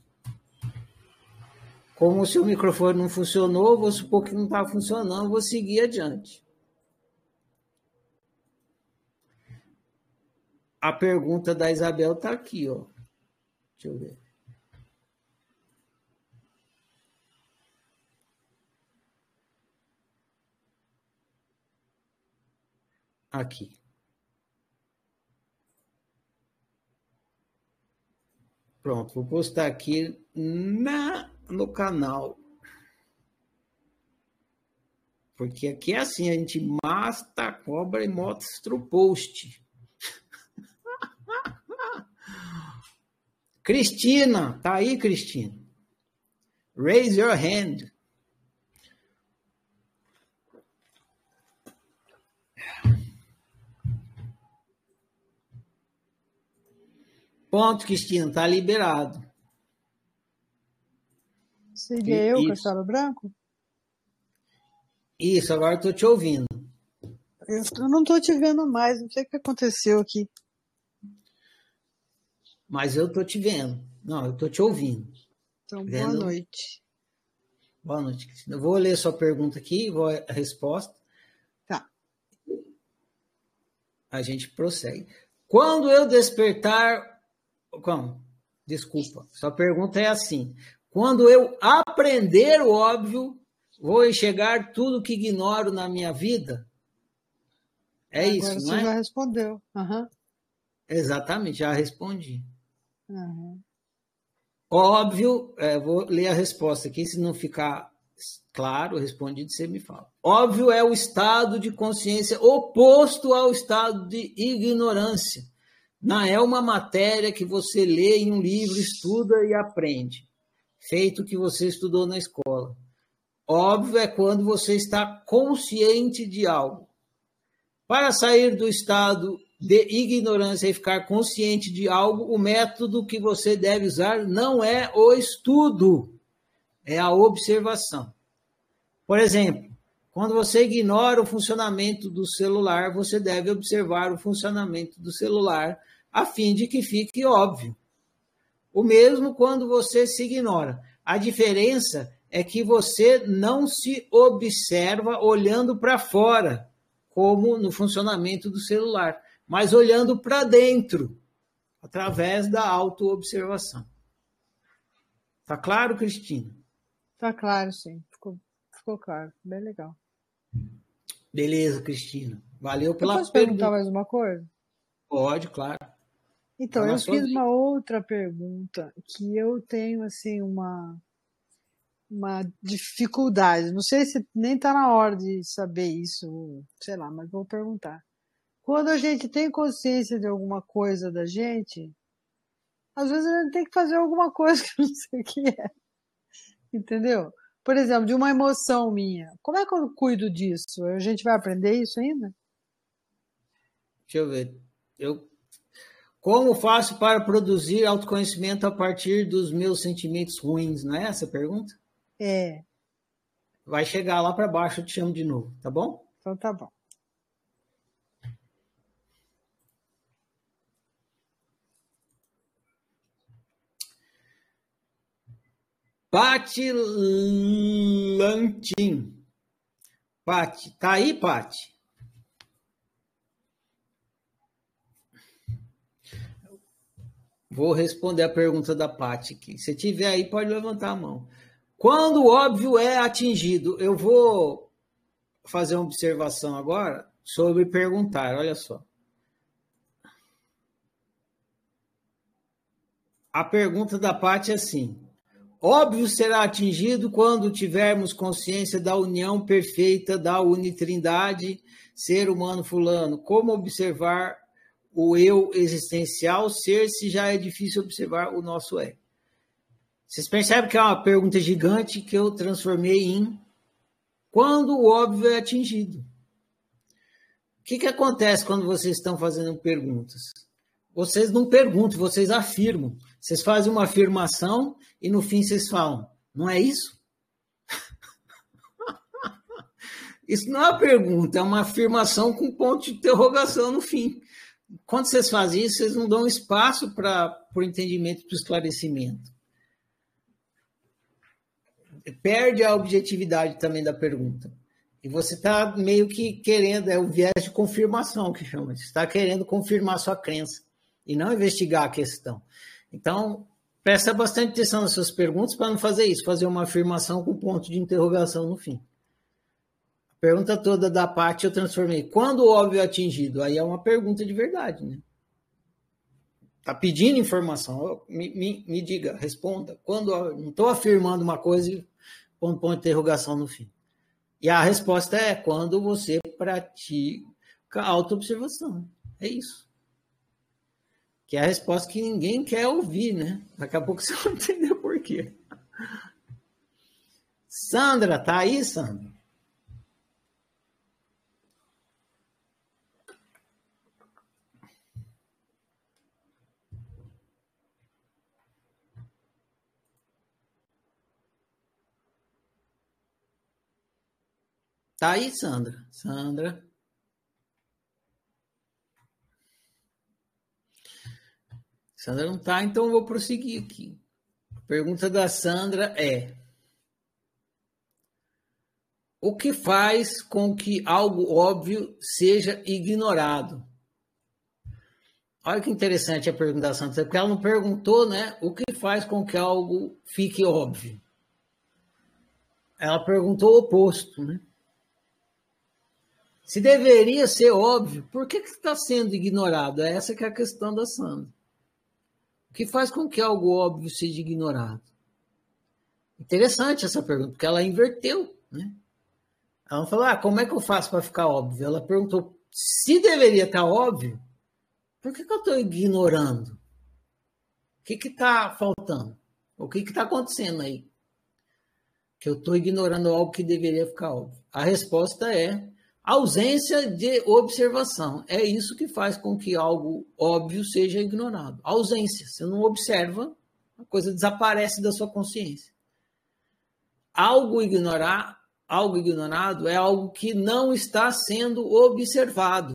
A: Como o seu microfone não funcionou, vou supor que não está funcionando, vou seguir adiante. A pergunta da Isabel está aqui, ó. Deixa eu ver. Aqui. Pronto, vou postar aqui na, no canal. Porque aqui é assim, a gente mata a cobra e mostra o post. Cristina, tá aí, Cristina? Raise your hand. Ponto, Cristina, tá liberado.
C: Seria eu, Castelo Branco?
A: Isso, agora estou te ouvindo.
C: Eu não estou te vendo mais, não sei o que aconteceu aqui
A: mas eu tô te vendo. Não, eu tô te ouvindo.
C: Então, vendo? boa noite.
A: Boa noite, Cristina. Eu vou ler sua pergunta aqui, vou a resposta.
C: Tá.
A: A gente prossegue. Quando eu despertar. Como? Desculpa, sua pergunta é assim. Quando eu aprender o óbvio, vou enxergar tudo que ignoro na minha vida? É Agora isso,
C: não
A: é?
C: Você já respondeu. Uhum.
A: Exatamente, já respondi.
C: Uhum.
A: Óbvio, é, vou ler a resposta aqui, se não ficar claro, respondido, você me fala. Óbvio é o estado de consciência oposto ao estado de ignorância. Não é uma matéria que você lê em um livro, estuda e aprende, feito que você estudou na escola. Óbvio é quando você está consciente de algo. Para sair do estado de ignorância e ficar consciente de algo, o método que você deve usar não é o estudo, é a observação. Por exemplo, quando você ignora o funcionamento do celular, você deve observar o funcionamento do celular a fim de que fique óbvio. O mesmo quando você se ignora. A diferença é que você não se observa olhando para fora, como no funcionamento do celular mas olhando para dentro, através da autoobservação. Tá claro, Cristina?
C: Tá claro, sim. Ficou, ficou claro. Bem legal.
A: Beleza, Cristina. Valeu pela
C: eu posso
A: pergunta.
C: perguntar mais uma coisa?
A: Pode, claro.
C: Então, eu fiz uma outra pergunta que eu tenho, assim, uma, uma dificuldade. Não sei se nem tá na hora de saber isso, sei lá, mas vou perguntar. Quando a gente tem consciência de alguma coisa da gente, às vezes a gente tem que fazer alguma coisa que eu não sei o que é. Entendeu? Por exemplo, de uma emoção minha. Como é que eu cuido disso? A gente vai aprender isso ainda?
A: Deixa eu ver. Eu... Como faço para produzir autoconhecimento a partir dos meus sentimentos ruins? Não é essa a pergunta?
C: É,
A: Vai chegar lá para baixo, eu te chamo de novo, tá bom?
C: então tá bom.
A: Pati Lantin. Pati, tá aí, Pati? Vou responder a pergunta da Pati aqui. Se tiver aí, pode levantar a mão. Quando o óbvio é atingido, eu vou fazer uma observação agora sobre perguntar. Olha só. A pergunta da Pati é assim: Óbvio será atingido quando tivermos consciência da união perfeita da unitrindade, ser humano fulano. Como observar o eu existencial ser se já é difícil observar o nosso é? Vocês percebem que é uma pergunta gigante que eu transformei em quando o óbvio é atingido. O que, que acontece quando vocês estão fazendo perguntas? Vocês não perguntam, vocês afirmam. Vocês fazem uma afirmação e no fim vocês falam, não é isso? Isso não é uma pergunta, é uma afirmação com ponto de interrogação no fim. Quando vocês fazem isso, vocês não dão espaço para o entendimento, para o esclarecimento. Perde a objetividade também da pergunta. E você está meio que querendo, é o viés de confirmação que chama. Você está querendo confirmar sua crença e não investigar a questão. Então, presta bastante atenção nas suas perguntas para não fazer isso, fazer uma afirmação com ponto de interrogação no fim. A pergunta toda da parte eu transformei. Quando o óbvio é atingido? Aí é uma pergunta de verdade, né? Está pedindo informação. Me, me, me, diga, responda. Quando não estou afirmando uma coisa e ponto, ponto de interrogação no fim. E a resposta é quando você pratica autoobservação. É isso. Que é a resposta que ninguém quer ouvir, né? Daqui a pouco você vai entender por quê. Sandra, tá aí, Sandra? Tá aí, Sandra? Sandra. Sandra não tá, então eu vou prosseguir aqui. A pergunta da Sandra é: O que faz com que algo óbvio seja ignorado? Olha que interessante a pergunta da Sandra, porque ela não perguntou, né? O que faz com que algo fique óbvio? Ela perguntou o oposto, né? Se deveria ser óbvio, por que está sendo ignorado? Essa que é a questão da Sandra. Que faz com que algo óbvio seja ignorado? Interessante essa pergunta, porque ela inverteu, né? Ela falou, ah, como é que eu faço para ficar óbvio? Ela perguntou, se deveria estar óbvio, por que, que eu estou ignorando? O que está faltando? O que está acontecendo aí? Que eu estou ignorando algo que deveria ficar óbvio. A resposta é ausência de observação. É isso que faz com que algo óbvio seja ignorado. Ausência. Você não observa, a coisa desaparece da sua consciência. Algo ignorar, algo ignorado é algo que não está sendo observado.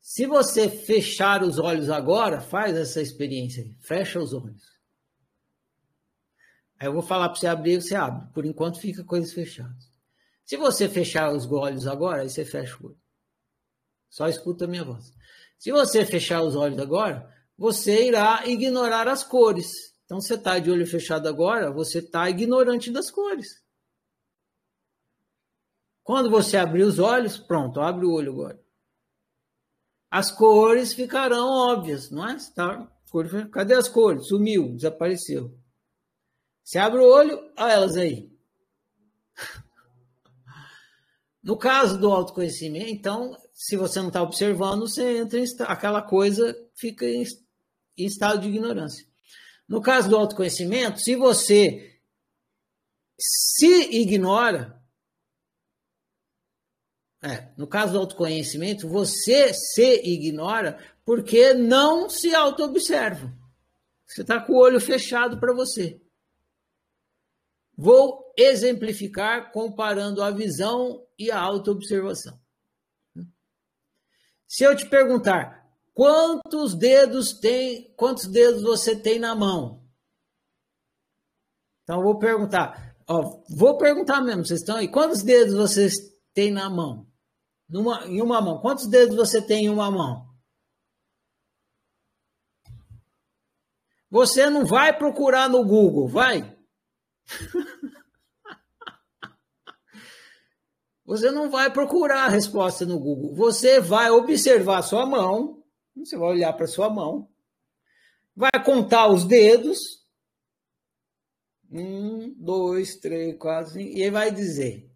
A: Se você fechar os olhos agora, faz essa experiência aí. Fecha os olhos. Aí eu vou falar para você abrir, você abre. Por enquanto fica coisas fechadas. Se você fechar os olhos agora, aí você fecha o olho. Só escuta a minha voz. Se você fechar os olhos agora, você irá ignorar as cores. Então, você está de olho fechado agora, você está ignorante das cores. Quando você abrir os olhos, pronto, abre o olho agora. As cores ficarão óbvias, não é? Tá, cadê as cores? Sumiu, desapareceu. Você abre o olho, olha elas aí. No caso do autoconhecimento, então, se você não está observando, você entra em aquela coisa fica em, em estado de ignorância. No caso do autoconhecimento, se você se ignora, é, no caso do autoconhecimento, você se ignora porque não se auto-observa. Você está com o olho fechado para você. Vou exemplificar comparando a visão e a autoobservação. Se eu te perguntar quantos dedos tem, quantos dedos você tem na mão? Então eu vou perguntar, ó, vou perguntar mesmo, vocês estão aí, quantos dedos vocês têm na mão? Numa, em uma mão. Quantos dedos você tem em uma mão? Você não vai procurar no Google, vai? Você não vai procurar a resposta no Google. Você vai observar sua mão. Você vai olhar para sua mão. Vai contar os dedos. Um, dois, três, quatro, cinco. E aí vai dizer: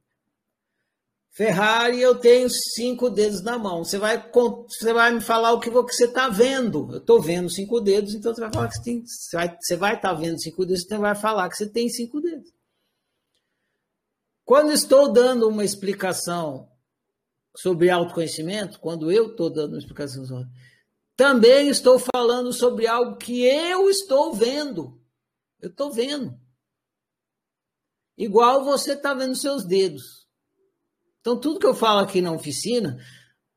A: Ferrari, eu tenho cinco dedos na mão. Você vai, você vai me falar o que você está vendo. Eu estou vendo cinco dedos, então você vai falar que você tem. Você vai estar tá vendo cinco dedos, então vai falar que você tem cinco dedos. Quando estou dando uma explicação sobre autoconhecimento, quando eu estou dando uma explicação sobre, também estou falando sobre algo que eu estou vendo. Eu estou vendo. Igual você está vendo seus dedos. Então, tudo que eu falo aqui na oficina,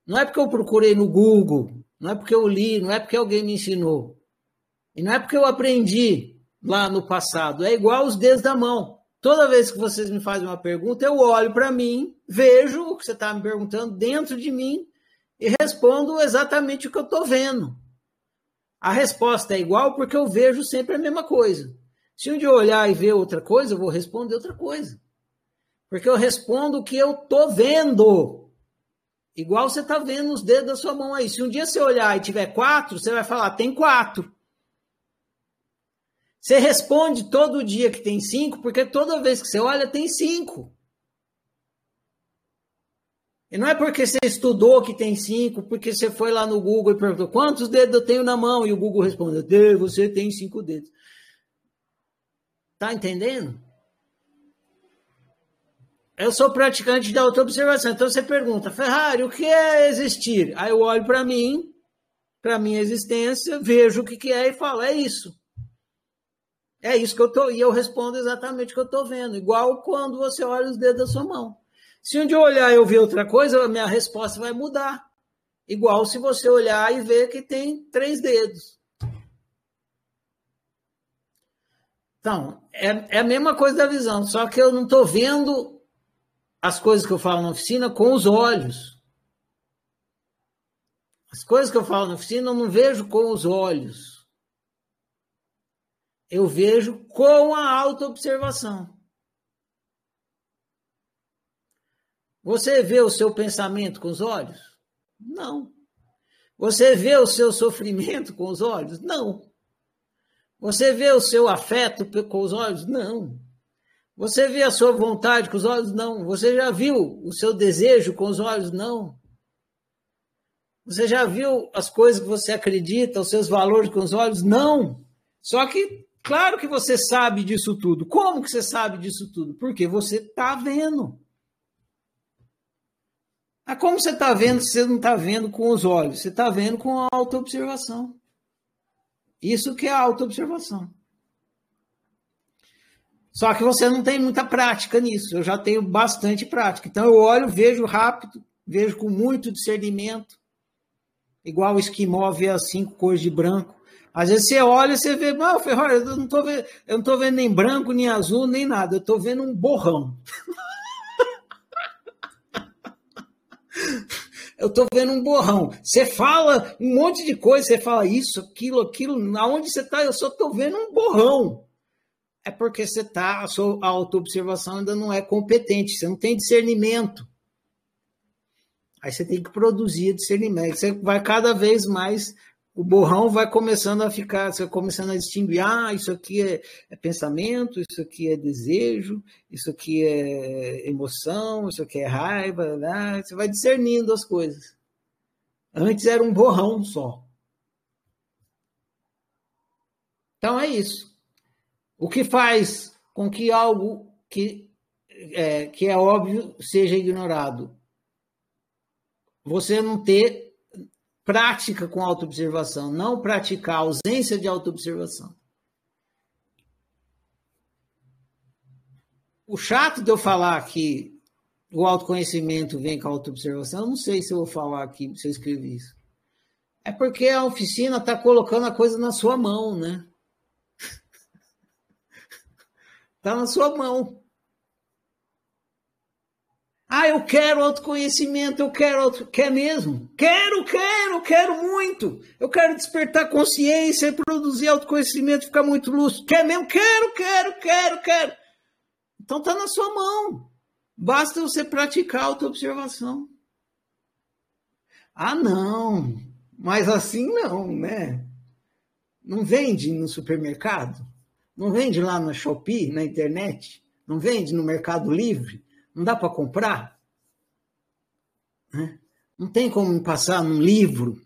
A: não é porque eu procurei no Google, não é porque eu li, não é porque alguém me ensinou. E não é porque eu aprendi lá no passado. É igual os dedos da mão. Toda vez que vocês me fazem uma pergunta, eu olho para mim, vejo o que você está me perguntando dentro de mim e respondo exatamente o que eu estou vendo. A resposta é igual porque eu vejo sempre a mesma coisa. Se um dia eu olhar e ver outra coisa, eu vou responder outra coisa. Porque eu respondo o que eu estou vendo. Igual você está vendo os dedos da sua mão aí. Se um dia você olhar e tiver quatro, você vai falar, tem quatro. Você responde todo dia que tem cinco, porque toda vez que você olha, tem cinco. E não é porque você estudou que tem cinco, porque você foi lá no Google e perguntou quantos dedos eu tenho na mão, e o Google respondeu, você tem cinco dedos. Tá entendendo? Eu sou praticante da autoobservação. Então você pergunta, Ferrari, o que é existir? Aí eu olho para mim, para minha existência, vejo o que é e falo, é isso. É isso que eu tô, e eu respondo exatamente o que eu estou vendo, igual quando você olha os dedos da sua mão. Se um dia eu olhar e eu ver outra coisa, a minha resposta vai mudar. Igual se você olhar e ver que tem três dedos. Então, é, é a mesma coisa da visão, só que eu não estou vendo as coisas que eu falo na oficina com os olhos. As coisas que eu falo na oficina eu não vejo com os olhos eu vejo com a autoobservação. Você vê o seu pensamento com os olhos? Não. Você vê o seu sofrimento com os olhos? Não. Você vê o seu afeto com os olhos? Não. Você vê a sua vontade com os olhos? Não. Você já viu o seu desejo com os olhos? Não. Você já viu as coisas que você acredita, os seus valores com os olhos? Não. Só que Claro que você sabe disso tudo. Como que você sabe disso tudo? Porque você está vendo. Ah, como você está vendo se você não está vendo com os olhos? Você está vendo com a autoobservação. Isso que é a autoobservação. Só que você não tem muita prática nisso. Eu já tenho bastante prática. Então eu olho, vejo rápido, vejo com muito discernimento. Igual o esquimó vê as cinco cores de branco. Às vezes você olha e você vê, não, Ferrari, eu não estou vendo, eu não vendo nem branco, nem azul, nem nada, eu estou vendo um borrão. eu estou vendo um borrão. Você fala um monte de coisa, você fala isso, aquilo, aquilo, aonde você está, eu só estou vendo um borrão. É porque você está, a sua autoobservação ainda não é competente, você não tem discernimento. Aí você tem que produzir discernimento. Você vai cada vez mais o borrão vai começando a ficar, você vai começando a distinguir, ah, isso aqui é, é, pensamento, isso aqui é desejo, isso aqui é emoção, isso aqui é raiva, né? você vai discernindo as coisas. Antes era um borrão só. Então é isso. O que faz com que algo que é, que é óbvio seja ignorado? Você não ter prática com autoobservação, não praticar a ausência de autoobservação. O chato de eu falar que o autoconhecimento vem com a autoobservação, eu não sei se eu vou falar aqui, se eu escrevi isso. É porque a oficina está colocando a coisa na sua mão, né? Está na sua mão. Ah, eu quero autoconhecimento, eu quero auto... Quer mesmo? Quero, quero, quero muito. Eu quero despertar consciência, produzir autoconhecimento, ficar muito lúcido. Quer mesmo? Quero, quero, quero, quero. Então está na sua mão. Basta você praticar a autoobservação. Ah, não. Mas assim não, né? Não vende no supermercado? Não vende lá na Shopee, na internet? Não vende no Mercado Livre? Não dá para comprar? Né? Não tem como passar num livro.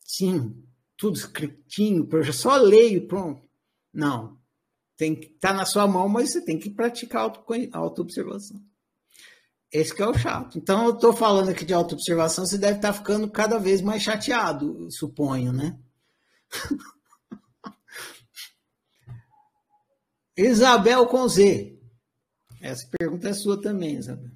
A: Sim, tudo escritinho, eu só leio, pronto. Não. Tem que estar tá na sua mão, mas você tem que praticar autoobservação. Esse que é o chato. Então, eu estou falando aqui de autoobservação, você deve estar tá ficando cada vez mais chateado, suponho, né? Isabel com Z. Essa pergunta é sua também, Isabel.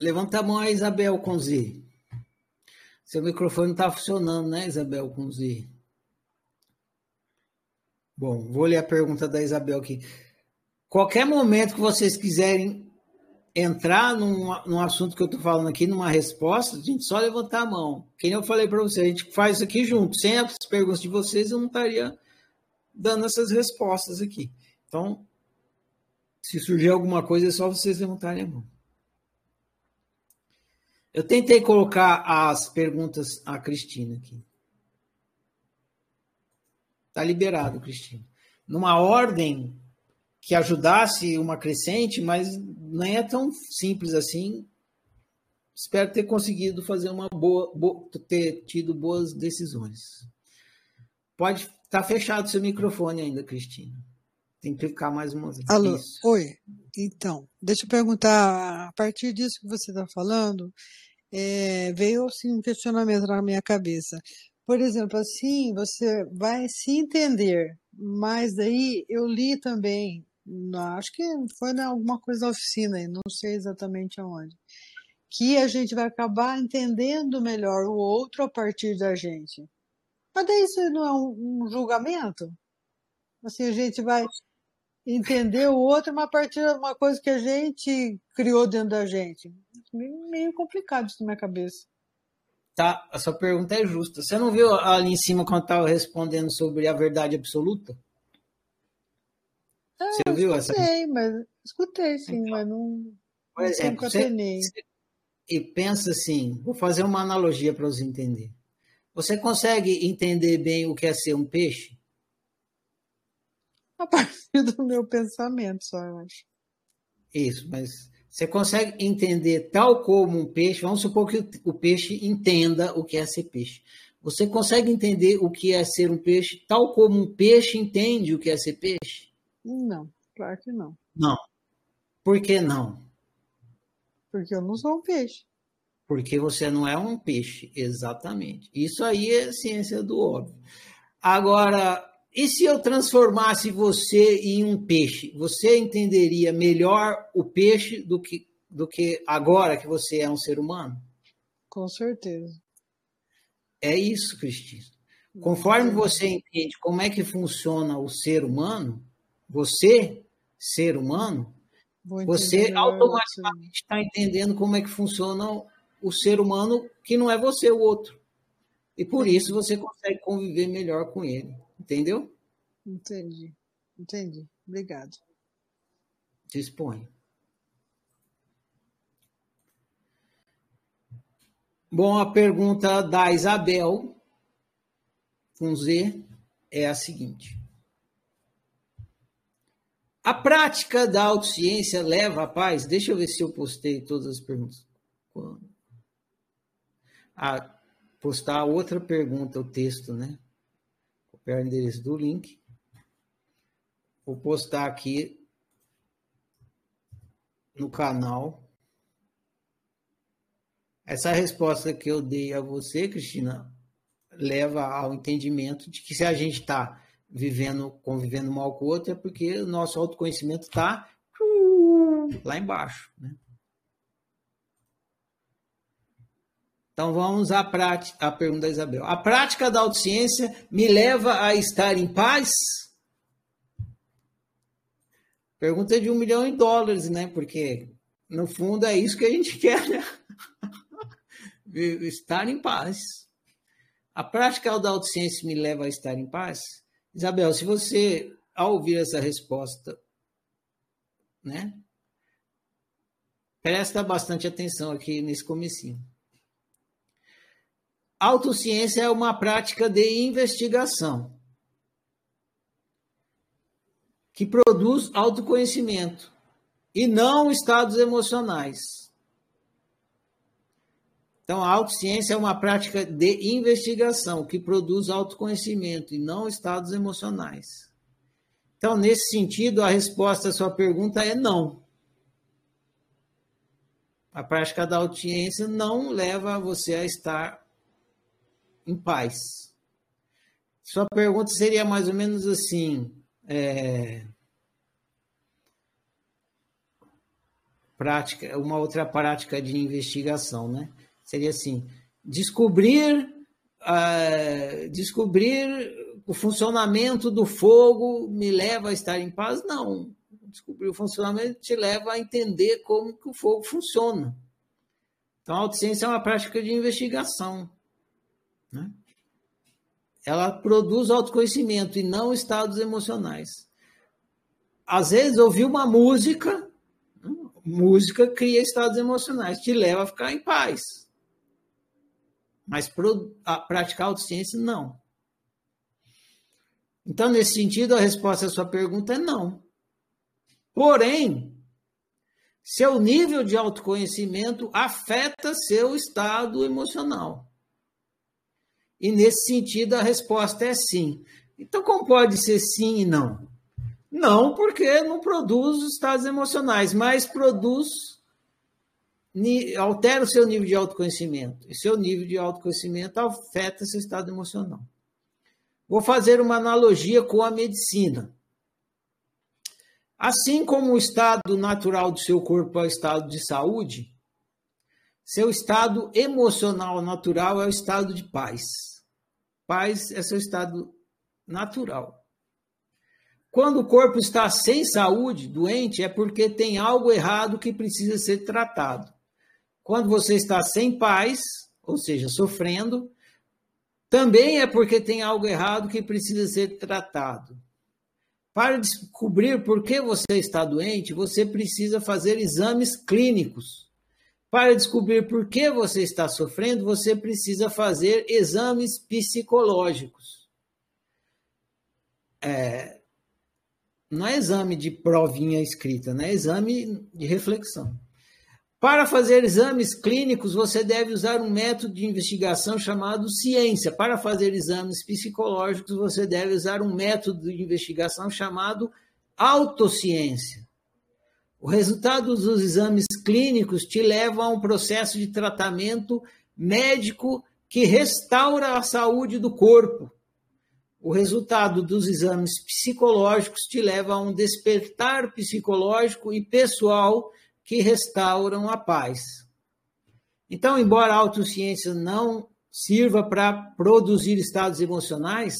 A: Levanta a mão aí, Isabel com Z. Seu microfone está funcionando, né, Isabel com Z? Bom, vou ler a pergunta da Isabel aqui. Qualquer momento que vocês quiserem entrar num, num assunto que eu estou falando aqui, numa resposta, a gente só levantar a mão. Quem eu falei para você, a gente faz isso aqui junto. Sem as perguntas de vocês, eu não estaria dando essas respostas aqui. Então, se surgir alguma coisa, é só vocês levantarem a mão. Eu tentei colocar as perguntas à Cristina aqui. Está liberado, Cristina. Numa ordem que ajudasse uma crescente, mas nem é tão simples assim. Espero ter conseguido fazer uma boa, boa ter tido boas decisões. Pode estar tá fechado seu microfone ainda, Cristina. Tem que clicar mais uma vez.
C: Alô, Isso. oi. Então, deixa eu perguntar, a partir disso que você está falando, é, veio assim, um questionamento na minha cabeça. Por exemplo, assim, você vai se entender, mas daí eu li também acho que foi em alguma coisa da oficina, não sei exatamente aonde, que a gente vai acabar entendendo melhor o outro a partir da gente. Mas daí isso não é um, um julgamento? Assim, a gente vai entender o outro, mas a partir de uma coisa que a gente criou dentro da gente. Meio complicado isso na minha cabeça.
A: Tá, a sua pergunta é justa. Você não viu ali em cima quando estava respondendo sobre a verdade absoluta?
C: Ah, você viu essa? Escutei, mas escutei sim, então, mas não. Por exemplo, você, você,
A: e pensa assim, vou fazer uma analogia para você entender. Você consegue entender bem o que é ser um peixe?
C: A partir do meu pensamento, só eu acho.
A: Isso, mas você consegue entender tal como um peixe? Vamos supor que o peixe entenda o que é ser peixe. Você consegue entender o que é ser um peixe tal como um peixe entende o que é ser peixe?
C: Não, claro que não.
A: Não. Por que não?
C: Porque eu não sou um peixe.
A: Porque você não é um peixe, exatamente. Isso aí é ciência do óbvio. Agora, e se eu transformasse você em um peixe? Você entenderia melhor o peixe do que, do que agora que você é um ser humano?
C: Com certeza.
A: É isso, Cristina. Conforme você entende como é que funciona o ser humano, você, ser humano, você automaticamente está entendendo como é que funciona o ser humano que não é você, o outro. E por isso você consegue conviver melhor com ele. Entendeu?
C: Entendi. Entendi. Obrigado.
A: Dispõe. Bom, a pergunta da Isabel, com Z, é a seguinte. A prática da autociência leva à paz? Deixa eu ver se eu postei todas as perguntas. Ah, postar outra pergunta, o texto, né? Copiar o endereço do link. Vou postar aqui no canal. Essa resposta que eu dei a você, Cristina, leva ao entendimento de que se a gente está vivendo, convivendo mal com o outro, é porque o nosso autoconhecimento está lá embaixo. Né? Então vamos à prática, a pergunta da Isabel. A prática da autociência me leva a estar em paz? Pergunta de um milhão de dólares, né? Porque no fundo é isso que a gente quer, né? estar em paz. A prática da autociência me leva a estar em paz? Isabel, se você, ao ouvir essa resposta, né? Presta bastante atenção aqui nesse comecinho. Autociência é uma prática de investigação que produz autoconhecimento e não estados emocionais. Então, a autociência é uma prática de investigação que produz autoconhecimento e não estados emocionais. Então, nesse sentido, a resposta à sua pergunta é não. A prática da autociência não leva você a estar em paz. Sua pergunta seria mais ou menos assim: é, prática, uma outra prática de investigação, né? Seria assim: descobrir, uh, descobrir o funcionamento do fogo me leva a estar em paz? Não. Descobrir o funcionamento te leva a entender como que o fogo funciona. Então, a autociência é uma prática de investigação. Né? Ela produz autoconhecimento e não estados emocionais. Às vezes, ouvir uma música, música cria estados emocionais, te leva a ficar em paz. Mas a praticar autociência, não. Então, nesse sentido, a resposta à sua pergunta é não. Porém, seu nível de autoconhecimento afeta seu estado emocional. E nesse sentido, a resposta é sim. Então, como pode ser sim e não? Não, porque não produz os estados emocionais, mas produz, altera o seu nível de autoconhecimento. E seu nível de autoconhecimento afeta seu estado emocional. Vou fazer uma analogia com a medicina. Assim como o estado natural do seu corpo é o estado de saúde, seu estado emocional natural é o estado de paz. Paz é seu estado natural. Quando o corpo está sem saúde, doente, é porque tem algo errado que precisa ser tratado. Quando você está sem paz, ou seja, sofrendo, também é porque tem algo errado que precisa ser tratado. Para descobrir por que você está doente, você precisa fazer exames clínicos. Para descobrir por que você está sofrendo, você precisa fazer exames psicológicos. É, não é exame de provinha escrita, né? é exame de reflexão. Para fazer exames clínicos, você deve usar um método de investigação chamado ciência. Para fazer exames psicológicos, você deve usar um método de investigação chamado autociência. O resultado dos exames clínicos te leva a um processo de tratamento médico que restaura a saúde do corpo. O resultado dos exames psicológicos te leva a um despertar psicológico e pessoal que restauram a paz. Então, embora a autociência não sirva para produzir estados emocionais,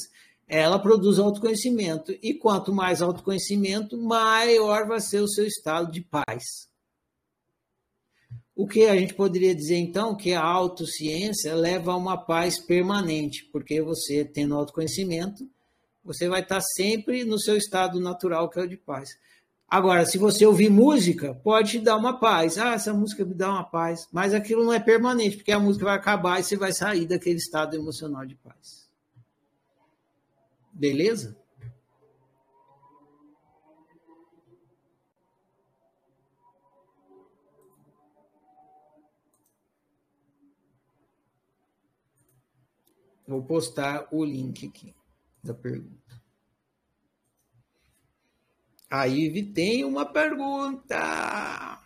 A: ela produz autoconhecimento. E quanto mais autoconhecimento, maior vai ser o seu estado de paz. O que a gente poderia dizer então que a autociência leva a uma paz permanente, porque você tendo autoconhecimento, você vai estar sempre no seu estado natural, que é o de paz. Agora, se você ouvir música, pode te dar uma paz. Ah, essa música me dá uma paz. Mas aquilo não é permanente, porque a música vai acabar e você vai sair daquele estado emocional de paz. Beleza? Vou postar o link aqui da pergunta. A Ive tem uma pergunta.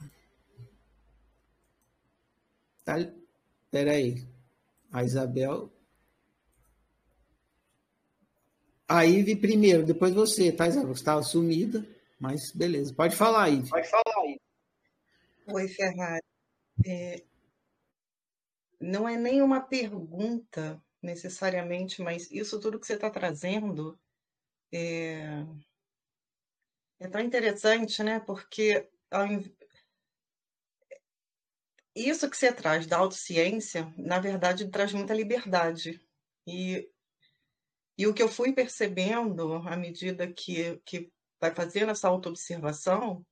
A: Tá, peraí. A Isabel. A Ive primeiro, depois você, tá, Isabel? Você estava sumida, mas beleza. Pode falar, Ive.
B: Pode falar, Ive. Oi, Ferrari. É, não é nenhuma pergunta necessariamente, mas isso tudo que você está trazendo é, é tão interessante, né? Porque isso que você traz da autociência, na verdade, traz muita liberdade. E, e o que eu fui percebendo à medida que, que vai fazendo essa autoobservação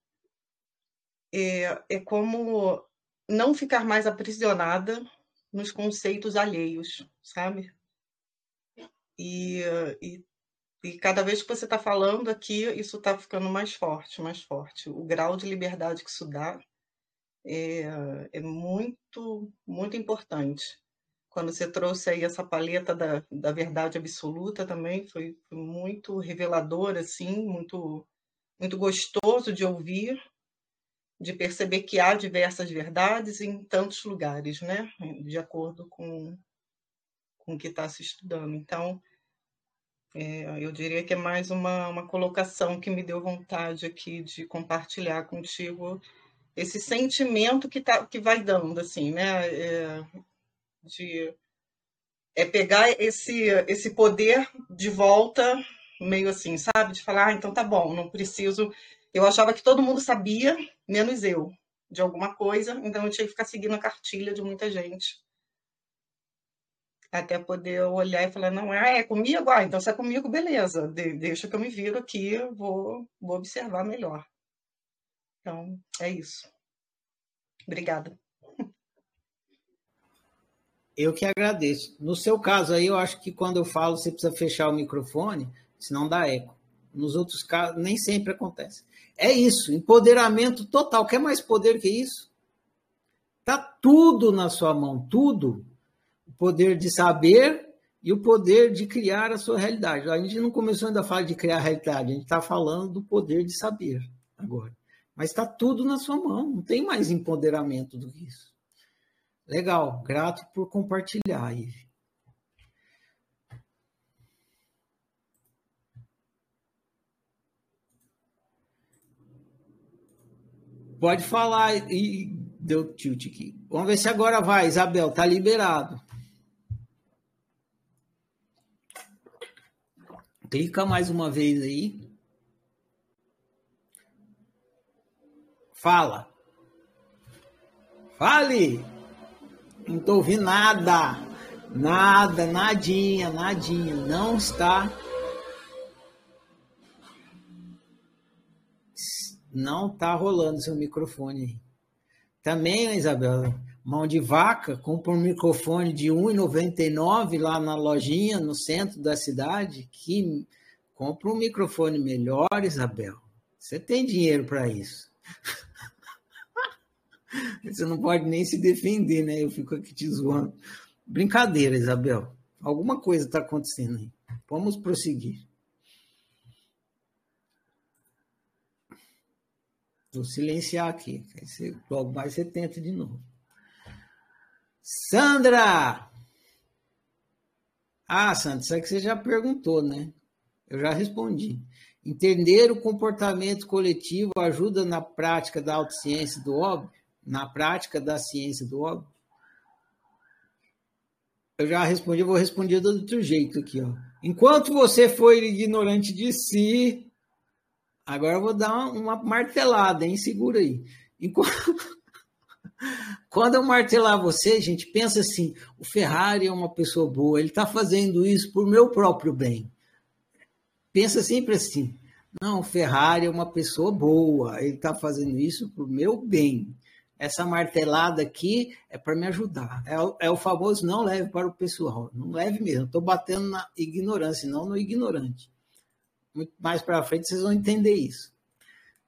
B: é, é como não ficar mais aprisionada nos conceitos alheios, sabe? E, e e cada vez que você está falando aqui, isso está ficando mais forte, mais forte. O grau de liberdade que isso dá é, é muito, muito importante. Quando você trouxe aí essa paleta da, da verdade absoluta também, foi, foi muito revelador, assim, muito, muito gostoso de ouvir, de perceber que há diversas verdades em tantos lugares, né? De acordo com, com o que está se estudando. Então, é, eu diria que é mais uma, uma colocação que me deu vontade aqui de compartilhar contigo esse sentimento que, tá, que vai dando, assim, né? É, de é pegar esse, esse poder de volta, meio assim, sabe? De falar, ah, então tá bom, não preciso. Eu achava que todo mundo sabia, menos eu, de alguma coisa, então eu tinha que ficar seguindo a cartilha de muita gente até poder olhar e falar, não, ah, é comigo? Ah, então se é comigo, beleza, de, deixa que eu me viro aqui, vou, vou observar melhor. Então, é isso. Obrigada.
A: Eu que agradeço. No seu caso aí, eu acho que quando eu falo, você precisa fechar o microfone, senão dá eco. Nos outros casos, nem sempre acontece. É isso, empoderamento total. Quer mais poder que isso? Tá tudo na sua mão, tudo poder de saber e o poder de criar a sua realidade. A gente não começou ainda a falar de criar a realidade, a gente está falando do poder de saber agora. Mas está tudo na sua mão, não tem mais empoderamento do que isso. Legal, grato por compartilhar, Ive. Pode falar e deu tilt aqui. Vamos ver se agora vai, Isabel, tá liberado. Clica mais uma vez aí. Fala. Fale. Não estou ouvindo nada. Nada, nadinha, nadinha. Não está. Não está rolando seu microfone. Também, Isabela, mão de vaca, compra um microfone de R$ 1,99 lá na lojinha, no centro da cidade, que compra um microfone melhor, Isabel. Você tem dinheiro para isso. Você não pode nem se defender, né? Eu fico aqui te zoando. Brincadeira, Isabel. Alguma coisa está acontecendo aí. Vamos prosseguir. Vou silenciar aqui. logo mais você tenta de novo. Sandra! Ah, Sandra, isso que você já perguntou, né? Eu já respondi. Entender o comportamento coletivo ajuda na prática da autociência do óbvio? Na prática da ciência do óbvio? eu já respondi, eu vou responder do outro jeito aqui, ó. Enquanto você for ignorante de si, agora eu vou dar uma, martelada, hein? Segura aí. Enquanto... Quando eu martelar você, gente, pensa assim: o Ferrari é uma pessoa boa, ele está fazendo isso por meu próprio bem. Pensa sempre assim: não, o Ferrari é uma pessoa boa, ele está fazendo isso por meu bem essa martelada aqui é para me ajudar. É o, é o, famoso não leve para o pessoal. Não leve mesmo. Estou batendo na ignorância, não no ignorante. Muito mais para frente vocês vão entender isso.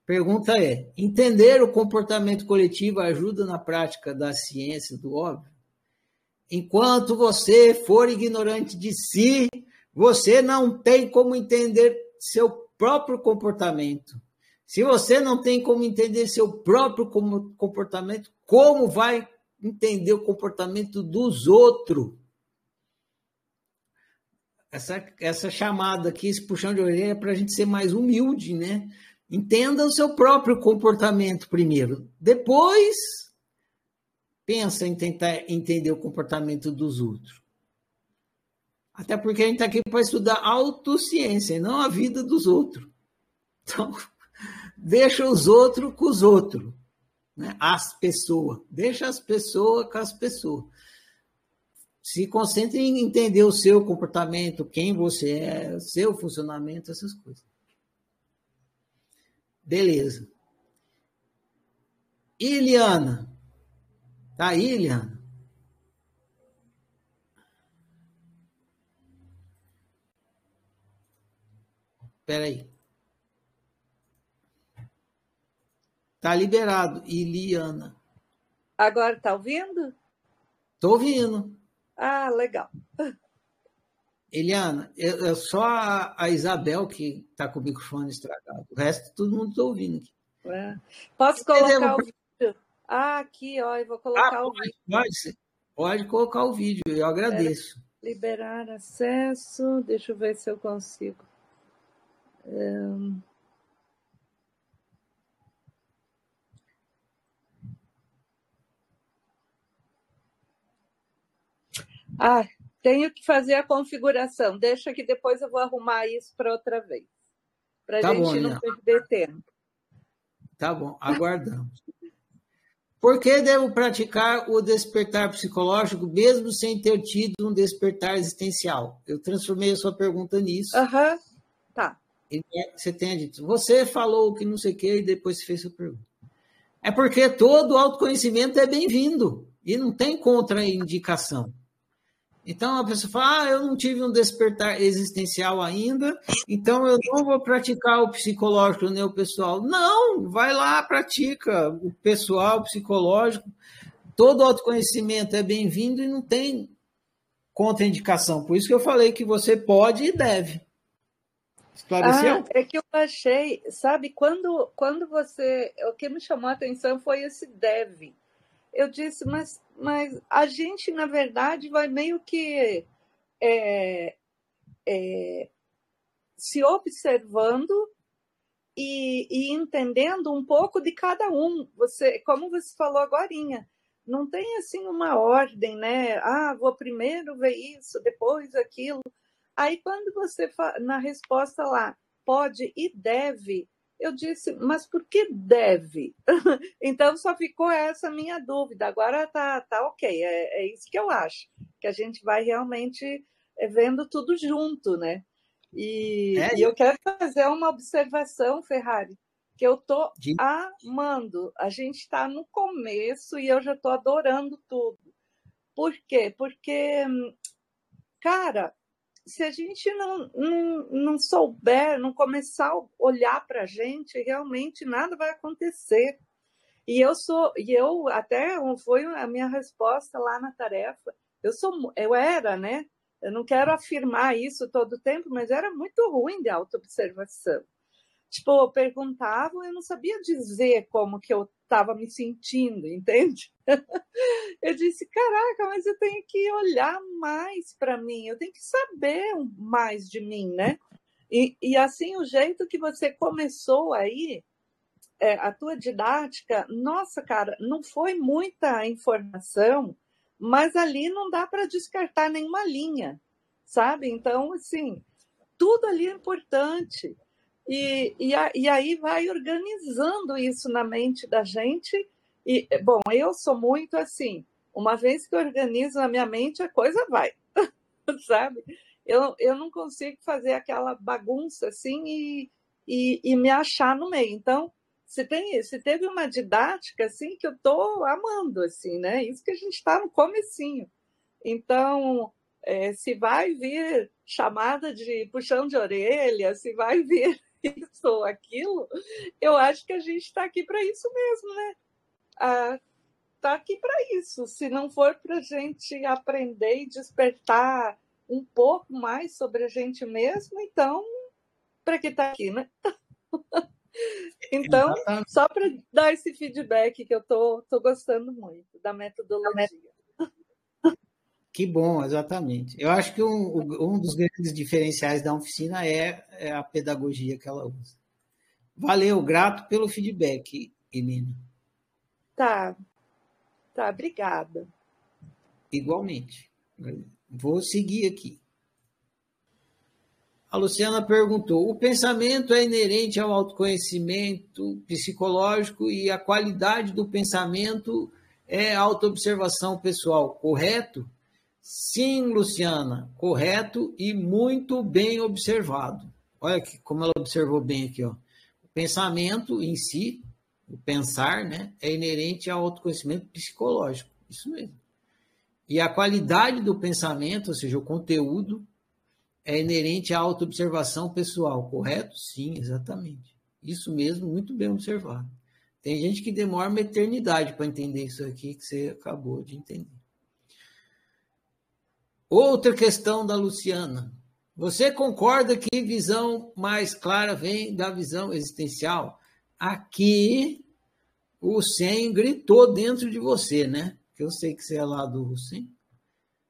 A: Pergunta é: entender o comportamento coletivo ajuda na prática da ciência do óbvio? Enquanto você for ignorante de si, você não tem como entender seu próprio comportamento. Se você não tem como entender seu próprio comportamento, como vai entender o comportamento dos outros? Essa, essa chamada aqui, esse puxão de orelha, é para a gente ser mais humilde, né? Entenda o seu próprio comportamento primeiro. Depois, pensa em tentar entender o comportamento dos outros. Até porque a gente está aqui para estudar autociência não a vida dos outros. Então, deixa os outros com os outros. Né? As pessoas. Deixa as pessoas com as pessoas. Se concentre em entender o seu comportamento, quem você é, o seu funcionamento, essas coisas. Beleza. Iliana. Tá aí, Iliana? Espera aí. Tá liberado. Iliana.
D: Agora tá ouvindo?
A: Tô ouvindo.
D: Ah, legal.
A: Eliana, é, só a, a, Isabel que está com o microfone estragado. O resto, todo mundo está ouvindo aqui.
D: É. Posso colocar o vídeo? Ah, aqui, ó, eu vou colocar ah, o vídeo.
A: Pode, pode colocar o vídeo, eu agradeço.
D: Liberar acesso, deixa eu ver se eu consigo. Um... Ah, tenho que fazer a configuração. Deixa que depois eu vou arrumar isso para outra vez. Para a tá gente bom, não perder tempo.
A: Tá bom, aguardamos. Por que devo praticar o despertar psicológico mesmo sem ter tido um despertar existencial? Eu transformei a sua pergunta nisso.
D: Aham, uhum. tá.
A: E você tenha dito, você falou que não sei o quê e depois fez sua pergunta. É porque todo autoconhecimento é bem-vindo e não tem contraindicação. Então a pessoa fala: ah, eu não tive um despertar existencial ainda, então eu não vou praticar o psicológico nem o pessoal. Não, vai lá, pratica o pessoal, o psicológico. Todo autoconhecimento é bem-vindo e não tem contraindicação. Por isso que eu falei que você pode e deve.
D: Esclareceu? Ah, é que eu achei, sabe, quando, quando você. O que me chamou a atenção foi esse deve eu disse, mas, mas a gente, na verdade, vai meio que é, é, se observando e, e, entendendo um pouco de cada um. Você, como você falou agora, não tem assim uma ordem, né? Ah, vou primeiro ver isso, depois aquilo. Aí quando você na resposta lá pode e deve, eu disse, mas por que deve? então só ficou essa minha dúvida. Agora tá, tá ok, é, é isso que eu acho, que a gente vai realmente é, vendo tudo junto, né? E, é, e eu quero fazer uma observação, Ferrari, que eu tô de... amando. A gente está no começo e eu já estou adorando tudo. Por quê? Porque, cara, se a gente não, não, não souber, não começar a olhar para a gente, realmente nada vai acontecer. E eu sou, e eu até foi a minha resposta lá na tarefa. Eu sou, eu era, né? Eu não quero afirmar isso todo o tempo, mas era muito ruim de autoobservação. Tipo, eu perguntava, eu não sabia dizer como que eu estava me sentindo, entende? eu disse, caraca, mas eu tenho que olhar mais para mim, eu tenho que saber mais de mim, né? E, e assim, o jeito que você começou aí, é, a tua didática, nossa, cara, não foi muita informação, mas ali não dá para descartar nenhuma linha, sabe? Então, assim, tudo ali é importante. E, e, a, e aí vai organizando isso na mente da gente. E, bom, eu sou muito assim, uma vez que eu organizo na minha mente, a coisa vai, sabe? Eu, eu não consigo fazer aquela bagunça assim e, e, e me achar no meio. Então, se, tem, se teve uma didática assim que eu estou amando, assim, né? Isso que a gente está no comecinho. Então, é, se vai vir chamada de puxão de orelha, se vai vir isso ou aquilo, eu acho que a gente está aqui para isso mesmo, né? Ah, tá aqui para isso. Se não for para a gente aprender e despertar um pouco mais sobre a gente mesmo, então, para que tá aqui, né? então, só para dar esse feedback que eu tô, tô gostando muito da metodologia.
A: Que bom, exatamente. Eu acho que um, um dos grandes diferenciais da oficina é, é, a pedagogia que ela usa. Valeu, grato pelo feedback, Helena.
D: Tá, tá, obrigada.
A: Igualmente. Vou seguir aqui. A Luciana perguntou: o pensamento é inerente ao autoconhecimento psicológico e a qualidade do pensamento é autoobservação pessoal, correto? Sim, Luciana, correto e muito bem observado. Olha que, como ela observou bem aqui, ó. O pensamento em si, o pensar, né, é inerente ao autoconhecimento psicológico. Isso mesmo. E a qualidade do pensamento, ou seja, o conteúdo, é inerente à autoobservação pessoal, correto? Sim, exatamente. Isso mesmo, muito bem observado. Tem gente que demora uma eternidade para entender isso aqui que você acabou de entender. Outra questão da Luciana. Você concorda que visão mais clara vem da visão existencial? Aqui o Sen gritou dentro de você, né? Que eu sei que você é lá do Hussein.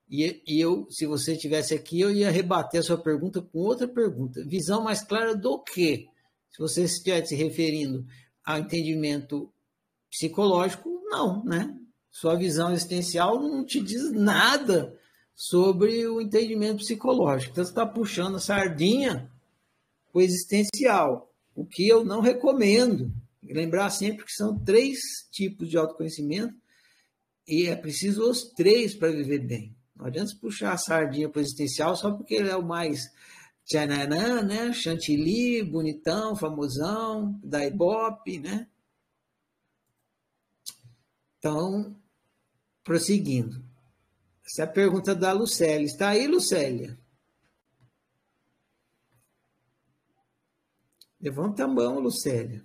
A: E, e eu, se você estivesse aqui, eu ia rebater a sua pergunta com outra pergunta. Visão mais clara do quê? Se você estiver se referindo ao entendimento psicológico, não, né? Sua visão existencial não te diz nada sobre o entendimento psicológico. Então, você está puxando a sardinha o existencial, o que eu não recomendo. Lembrar sempre que são três tipos de autoconhecimento e é preciso os três para viver bem. Não adianta puxar a sardinha para o existencial só porque ele é o mais tchananã, né? Chantilly, bonitão, famosão, da Ibope, né? Então, prosseguindo. Essa é a pergunta da Lucélia. Está aí, Lucélia? Levanta a mão, Lucélia.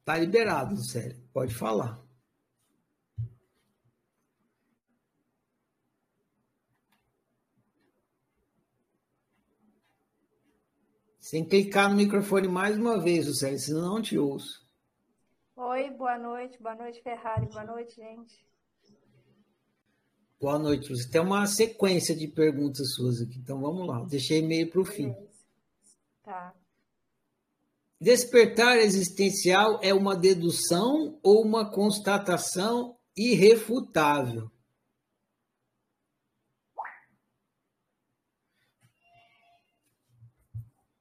A: Está liberado, Lucélia. Pode falar. Sem clicar no microfone mais uma vez, Lucélia, senão não te ouço.
E: Oi, boa noite. Boa noite, Ferrari. Boa noite, gente.
A: Boa noite, Você Tem uma sequência de perguntas suas aqui, então vamos lá. Deixei meio para o fim.
E: Tá.
A: Despertar existencial é uma dedução ou uma constatação irrefutável?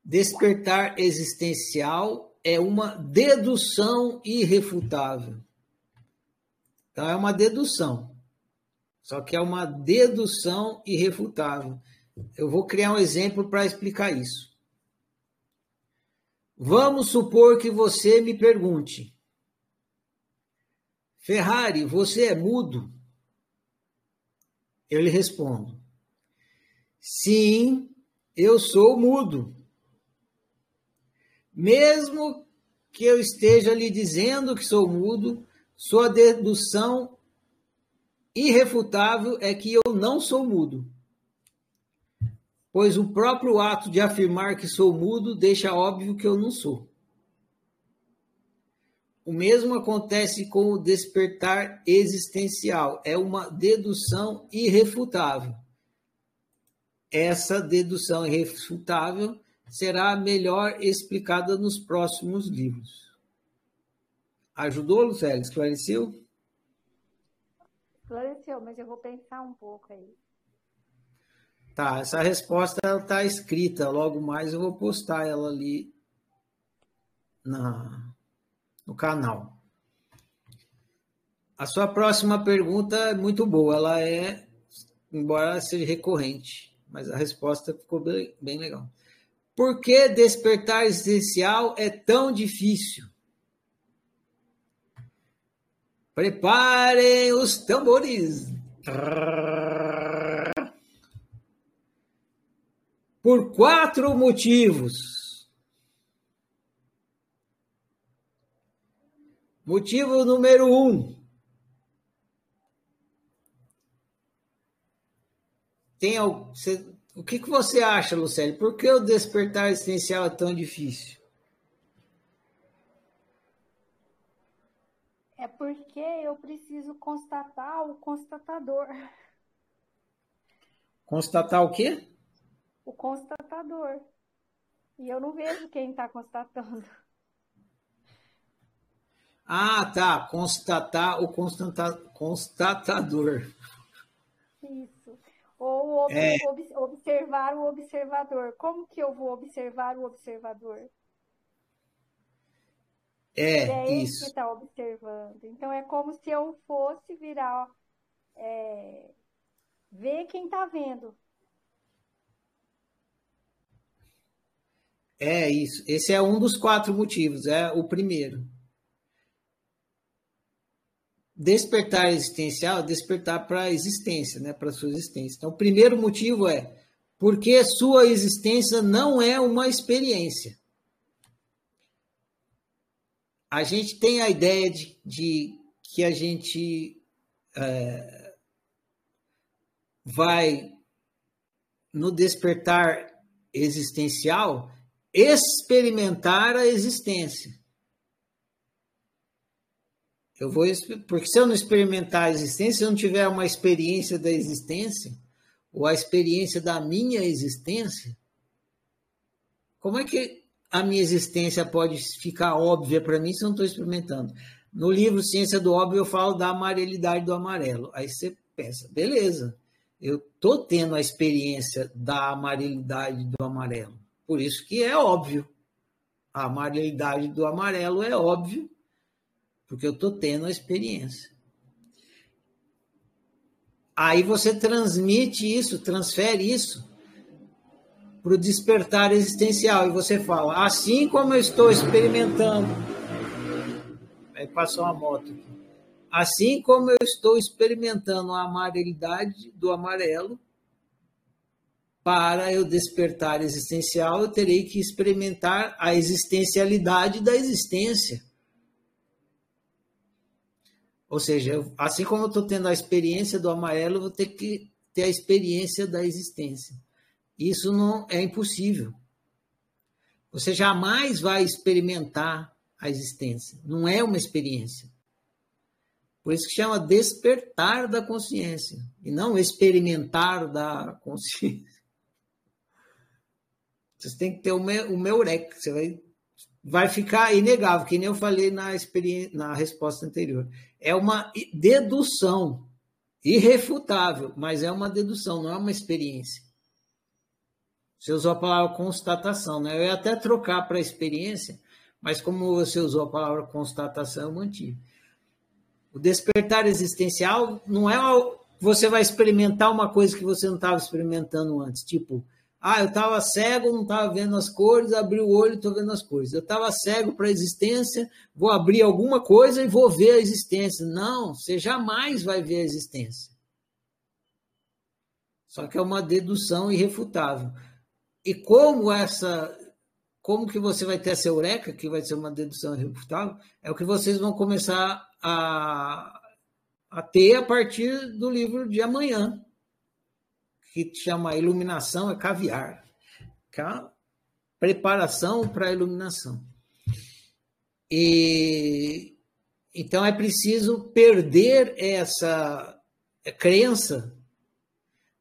A: Despertar existencial é uma dedução irrefutável. Então, é uma dedução. Só que é uma dedução irrefutável. Eu vou criar um exemplo para explicar isso. Vamos supor que você me pergunte: Ferrari, você é mudo? Eu lhe respondo: Sim, eu sou mudo. Mesmo que eu esteja lhe dizendo que sou mudo, sua dedução irrefutável é que eu não sou mudo. Pois o próprio ato de afirmar que sou mudo deixa óbvio que eu não sou. O mesmo acontece com o despertar existencial, é uma dedução irrefutável. Essa dedução irrefutável será melhor explicada nos próximos livros. Ajudou, Lucélia? Esclareceu?
E: Esclareceu, mas eu vou pensar um pouco aí.
A: Tá, essa resposta está escrita. Logo mais eu vou postar ela ali na, no canal. A sua próxima pergunta é muito boa. Ela é, embora seja recorrente, mas a resposta ficou bem, bem legal. Por que despertar existencial é tão difícil? Preparem os tambores. Por quatro motivos. Motivo número um. Tem, o que, que você acha, Lucélio? Por que o despertar existencial é tão difícil?
E: É porque eu preciso constatar o constatador.
A: Constatar o quê?
E: O constatador. E eu não vejo quem está constatando.
A: Ah, tá. Constatar o constatador.
E: Isso. Ou ob é. observar o observador. Como que eu vou observar o observador?
A: É,
E: é
A: isso.
E: que está observando. Então é como se eu fosse virar, é, ver quem está vendo.
A: É isso. Esse é um dos quatro motivos. É o primeiro despertar existencial, despertar para a existência, né, para a sua existência. Então, o primeiro motivo é porque sua existência não é uma experiência. A gente tem a ideia de, de que a gente é, vai no despertar existencial experimentar a existência. Eu vou porque se eu não experimentar a existência, se eu não tiver uma experiência da existência ou a experiência da minha existência, como é que a minha existência pode ficar óbvia para mim se eu não estou experimentando? No livro Ciência do Óbvio eu falo da amarelidade do amarelo. Aí você pensa, beleza, eu estou tendo a experiência da amarelidade do amarelo. Por isso que é óbvio. A amarelidade do amarelo é óbvio porque eu estou tendo a experiência. Aí você transmite isso, transfere isso para o despertar existencial e você fala, assim como eu estou experimentando, aí passou uma moto. Assim como eu estou experimentando a amarelidade do amarelo, para eu despertar existencial, eu terei que experimentar a existencialidade da existência. Ou seja, assim como eu estou tendo a experiência do amarelo, eu vou ter que ter a experiência da existência. Isso não é impossível. Você jamais vai experimentar a existência. Não é uma experiência. Por isso que chama despertar da consciência e não experimentar da consciência. Você tem que ter o meu, o meu rec. Você vai vai ficar inegável, que nem eu falei na, experiência, na resposta anterior. É uma dedução irrefutável, mas é uma dedução, não é uma experiência. Você usou a palavra constatação, né? Eu ia até trocar para experiência, mas como você usou a palavra constatação, eu mantive. O despertar existencial não é você vai experimentar uma coisa que você não estava experimentando antes, tipo, ah, eu estava cego, não estava vendo as cores, abri o olho estou vendo as cores. Eu estava cego para a existência, vou abrir alguma coisa e vou ver a existência. Não, você jamais vai ver a existência. Só que é uma dedução irrefutável. E como essa, como que você vai ter essa eureka, que vai ser uma dedução irrefutável, é o que vocês vão começar a, a ter a partir do livro de amanhã que chama iluminação é caviar. É preparação para a iluminação. E então é preciso perder essa crença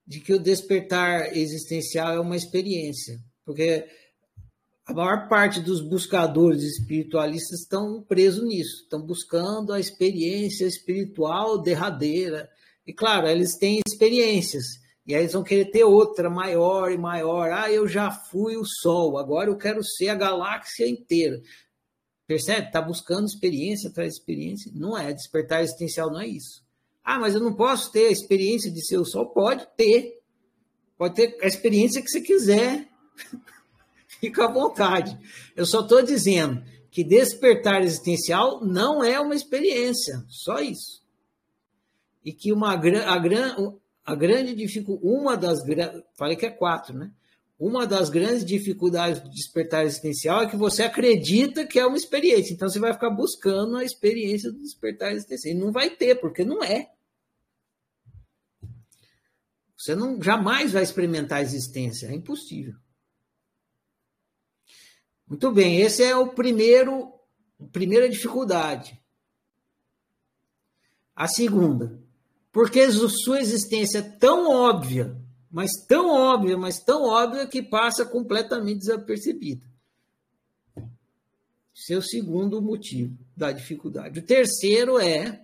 A: de que o despertar existencial é uma experiência, porque A maior parte dos buscadores espiritualistas estão presos nisso, estão buscando a experiência espiritual derradeira. E claro, eles têm experiências, e aí eles vão querer ter outra maior e maior. Ah, eu já fui o Sol, agora eu quero ser a galáxia inteira. Percebe? Está buscando experiência atrás experiência. Não é. Despertar existencial não é isso. Ah, mas eu não posso ter a experiência de ser o Sol? Pode ter. Pode ter a experiência que você quiser. Fica à vontade. Eu só estou dizendo que despertar existencial não é uma experiência, só isso. E que uma a, a grande dificuldade, uma das falei que é quatro, né? Uma das grandes dificuldades do despertar existencial é que você acredita que é uma experiência. Então você vai ficar buscando a experiência do despertar existencial. E não vai ter, porque não é. Você não jamais vai experimentar a existência, é impossível. Muito bem, esse é o primeiro, a primeira dificuldade. A segunda, porque sua existência é tão óbvia, mas tão óbvia, mas tão óbvia que passa completamente desapercebida. Esse é o segundo motivo da dificuldade. O terceiro é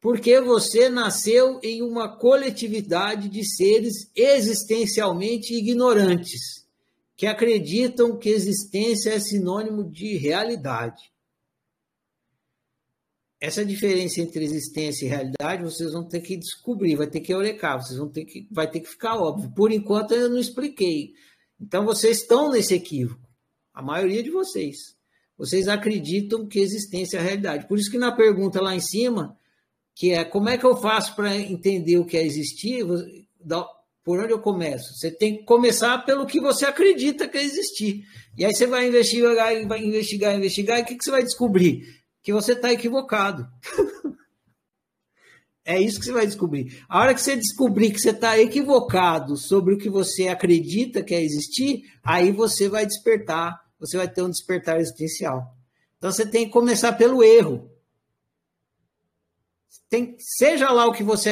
A: porque você nasceu em uma coletividade de seres existencialmente ignorantes que acreditam que existência é sinônimo de realidade. Essa diferença entre existência e realidade vocês vão ter que descobrir, vai ter que eurecar, vocês vão ter que, vai ter que ficar óbvio. Por enquanto eu não expliquei. Então vocês estão nesse equívoco, a maioria de vocês. Vocês acreditam que existência é realidade. Por isso que na pergunta lá em cima, que é como é que eu faço para entender o que é existir, por onde eu começo? Você tem que começar pelo que você acredita que é existir. E aí você vai investigar, vai investigar, investigar, e o que, que você vai descobrir? Que você está equivocado. é isso que você vai descobrir. A hora que você descobrir que você está equivocado sobre o que você acredita que é existir, aí você vai despertar, você vai ter um despertar existencial. Então você tem que começar pelo erro. Tem, seja lá o que você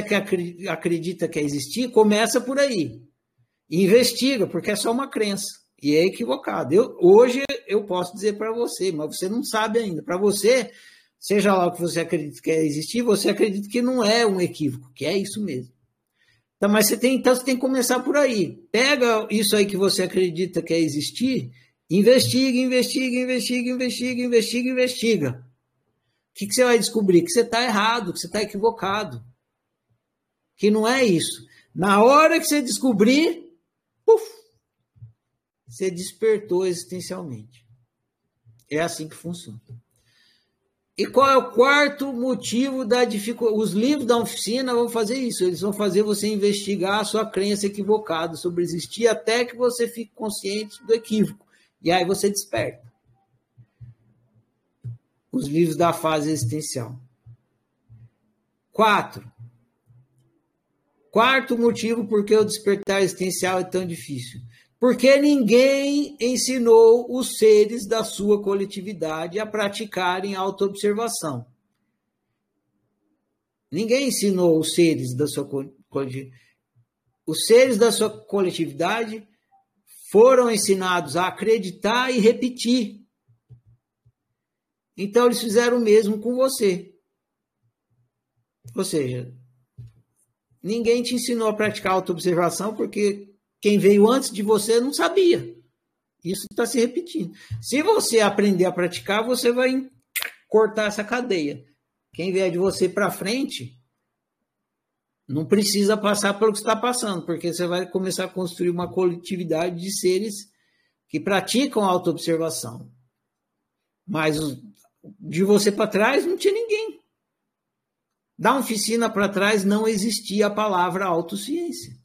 A: acredita que é existir, começa por aí. investiga, porque é só uma crença. E é equivocado. Eu, hoje eu posso dizer para você, mas você não sabe ainda. Para você, seja lá o que você acredita que é existir, você acredita que não é um equívoco, que é isso mesmo. Então, mas você tem, então você tem que começar por aí. Pega isso aí que você acredita que é existir, investiga, investiga, investiga, investiga, investiga, investiga que, que você vai descobrir? Que você está errado, que você está equivocado. Que não é isso. Na hora que você descobrir, puf, você despertou existencialmente. É assim que funciona. E qual é o quarto motivo da dificuldade? Os livros da oficina vão fazer isso. Eles vão fazer você investigar a sua crença equivocada sobre existir até que você fique consciente do equívoco. E aí você desperta os livros da fase existencial. Quatro. Quarto motivo por que o despertar existencial é tão difícil. Porque ninguém ensinou os seres da sua coletividade a praticarem autoobservação. Ninguém ensinou os seres da sua coletividade. Os seres da sua coletividade foram ensinados a acreditar e repetir então eles fizeram o mesmo com você. Ou seja, ninguém te ensinou a praticar autoobservação porque quem veio antes de você não sabia. Isso está se repetindo. Se você aprender a praticar, você vai cortar essa cadeia. Quem vier de você para frente não precisa passar pelo que está passando, porque você vai começar a construir uma coletividade de seres que praticam autoobservação. Mas de você para trás não tinha ninguém. Da oficina para trás não existia a palavra autociência.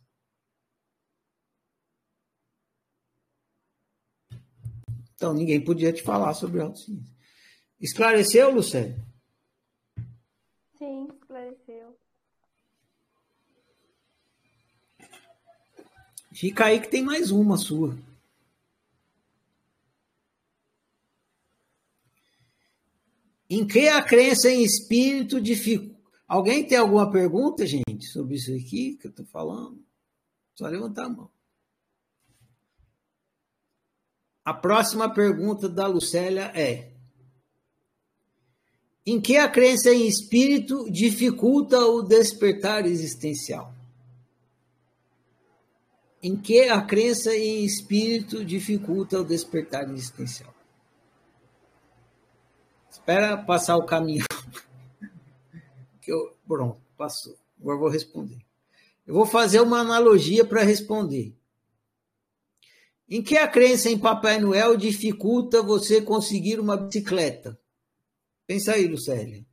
A: Então ninguém podia te falar sobre autociência. Esclareceu, Lucélia?
E: Sim, esclareceu.
A: Fica aí que tem mais uma sua. Em que a crença em espírito dificulta? Alguém tem alguma pergunta, gente, sobre isso aqui que eu estou falando? Só levantar a mão. A próxima pergunta da Lucélia é: Em que a crença em espírito dificulta o despertar existencial? Em que a crença em espírito dificulta o despertar existencial? Espera passar o caminho. que eu, pronto, passou. Agora vou responder. Eu vou fazer uma analogia para responder. Em que a crença em Papai Noel dificulta você conseguir uma bicicleta? Pensa aí, Lucélia.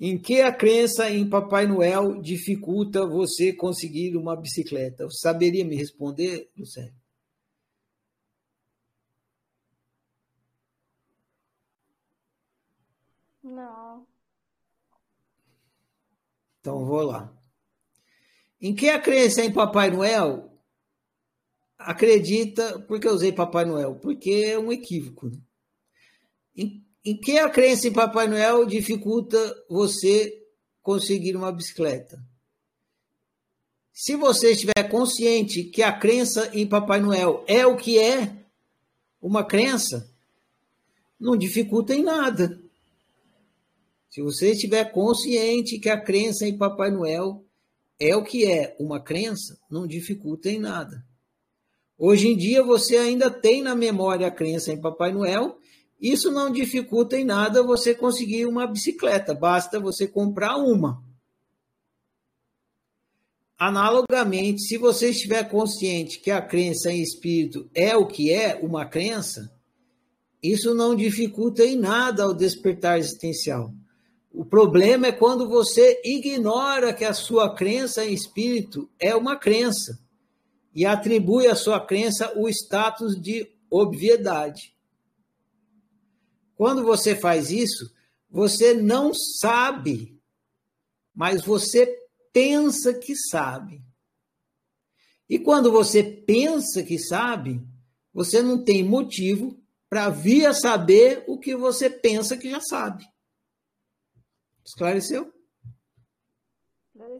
A: Em que a crença em Papai Noel dificulta você conseguir uma bicicleta? Você saberia me responder, Lucélia?
E: Não.
A: Então vou lá. Em que a crença em Papai Noel acredita, por que eu usei Papai Noel? Porque é um equívoco. Né? Em, em que a crença em Papai Noel dificulta você conseguir uma bicicleta? Se você estiver consciente que a crença em Papai Noel é o que é uma crença, não dificulta em nada. Se você estiver consciente que a crença em Papai Noel é o que é uma crença, não dificulta em nada. Hoje em dia você ainda tem na memória a crença em Papai Noel, isso não dificulta em nada você conseguir uma bicicleta, basta você comprar uma. Analogamente, se você estiver consciente que a crença em espírito é o que é uma crença, isso não dificulta em nada o despertar existencial. O problema é quando você ignora que a sua crença em espírito é uma crença e atribui à sua crença o status de obviedade. Quando você faz isso, você não sabe, mas você pensa que sabe. E quando você pensa que sabe, você não tem motivo para vir a saber o que você pensa que já sabe. Esclareceu?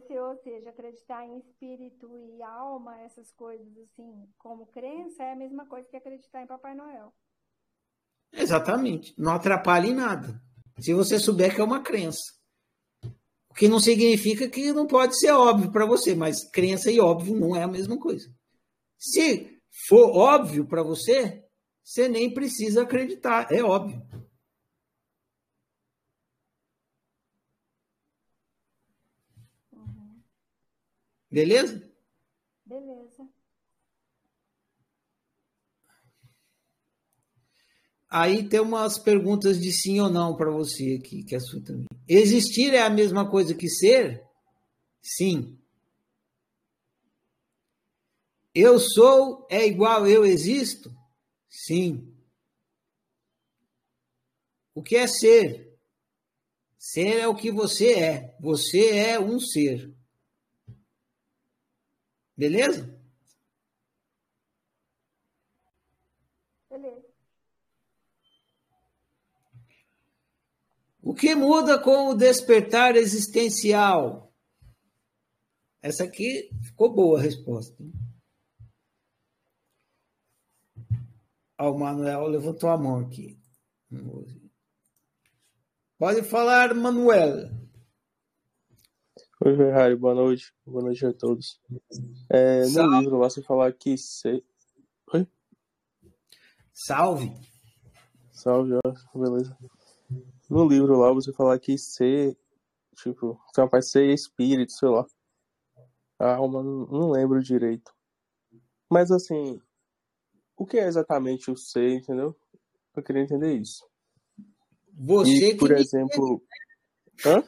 E: Ou seja, acreditar em espírito e alma, essas coisas assim, como crença, é a mesma coisa que acreditar em Papai Noel.
A: Exatamente. Não atrapalha em nada. Se você souber que é uma crença. O que não significa que não pode ser óbvio para você, mas crença e óbvio não é a mesma coisa. Se for óbvio para você, você nem precisa acreditar, é óbvio. Beleza?
E: Beleza.
A: Aí tem umas perguntas de sim ou não para você aqui, que é sua também. Existir é a mesma coisa que ser? Sim. Eu sou é igual eu existo? Sim. O que é ser? Ser é o que você é. Você é um ser. Beleza?
E: Beleza.
A: O que muda com o despertar existencial? Essa aqui ficou boa a resposta. Ó, o Manuel levantou a mão aqui. Pode falar, Manuel.
F: Oi, Ferrari, boa noite. Boa noite a todos. É, no livro lá você falar que ser. Oi?
A: Salve.
F: Salve, ó, beleza. No livro lá você falar que ser, tipo, você vai ser espírito, sei lá. A alma, não, lembro direito. Mas assim, o que é exatamente o ser, entendeu? Eu queria entender isso.
A: Você
F: e, por exemplo. Hã?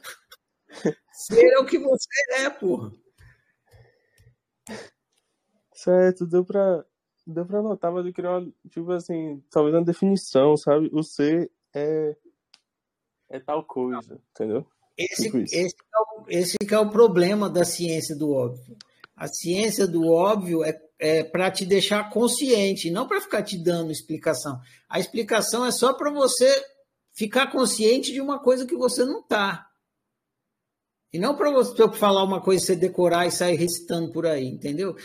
A: Ser é o que você é, porra.
F: Certo, deu pra, deu pra notar, mas eu queria uma, tipo assim, talvez uma definição, sabe? O ser é, é tal coisa, entendeu?
A: Esse, tipo esse, é o, esse é o problema da ciência do óbvio. A ciência do óbvio é, é para te deixar consciente, não para ficar te dando explicação. A explicação é só para você ficar consciente de uma coisa que você não está. E não para você falar uma coisa, você decorar e sair recitando por aí, entendeu?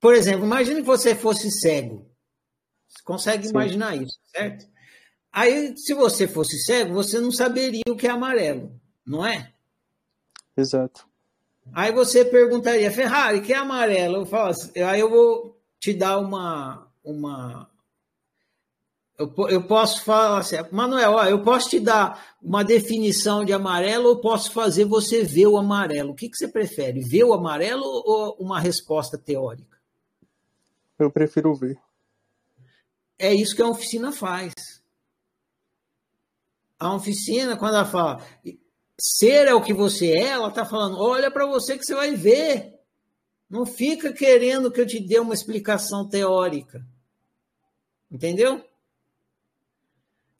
A: Por exemplo, imagine que você fosse cego. Você consegue Sim. imaginar isso, certo? Aí, se você fosse cego, você não saberia o que é amarelo, não é?
F: Exato.
A: Aí você perguntaria, Ferrari, que é amarelo? Eu falo assim, aí eu vou te dar uma. uma eu, eu posso falar assim, Manuel, ó, eu posso te dar uma definição de amarelo ou posso fazer você ver o amarelo? O que, que você prefere? Ver o amarelo ou uma resposta teórica?
F: Eu prefiro ver.
A: É isso que a oficina faz. A oficina, quando ela fala ser é o que você é, ela está falando, olha para você que você vai ver. Não fica querendo que eu te dê uma explicação teórica. Entendeu?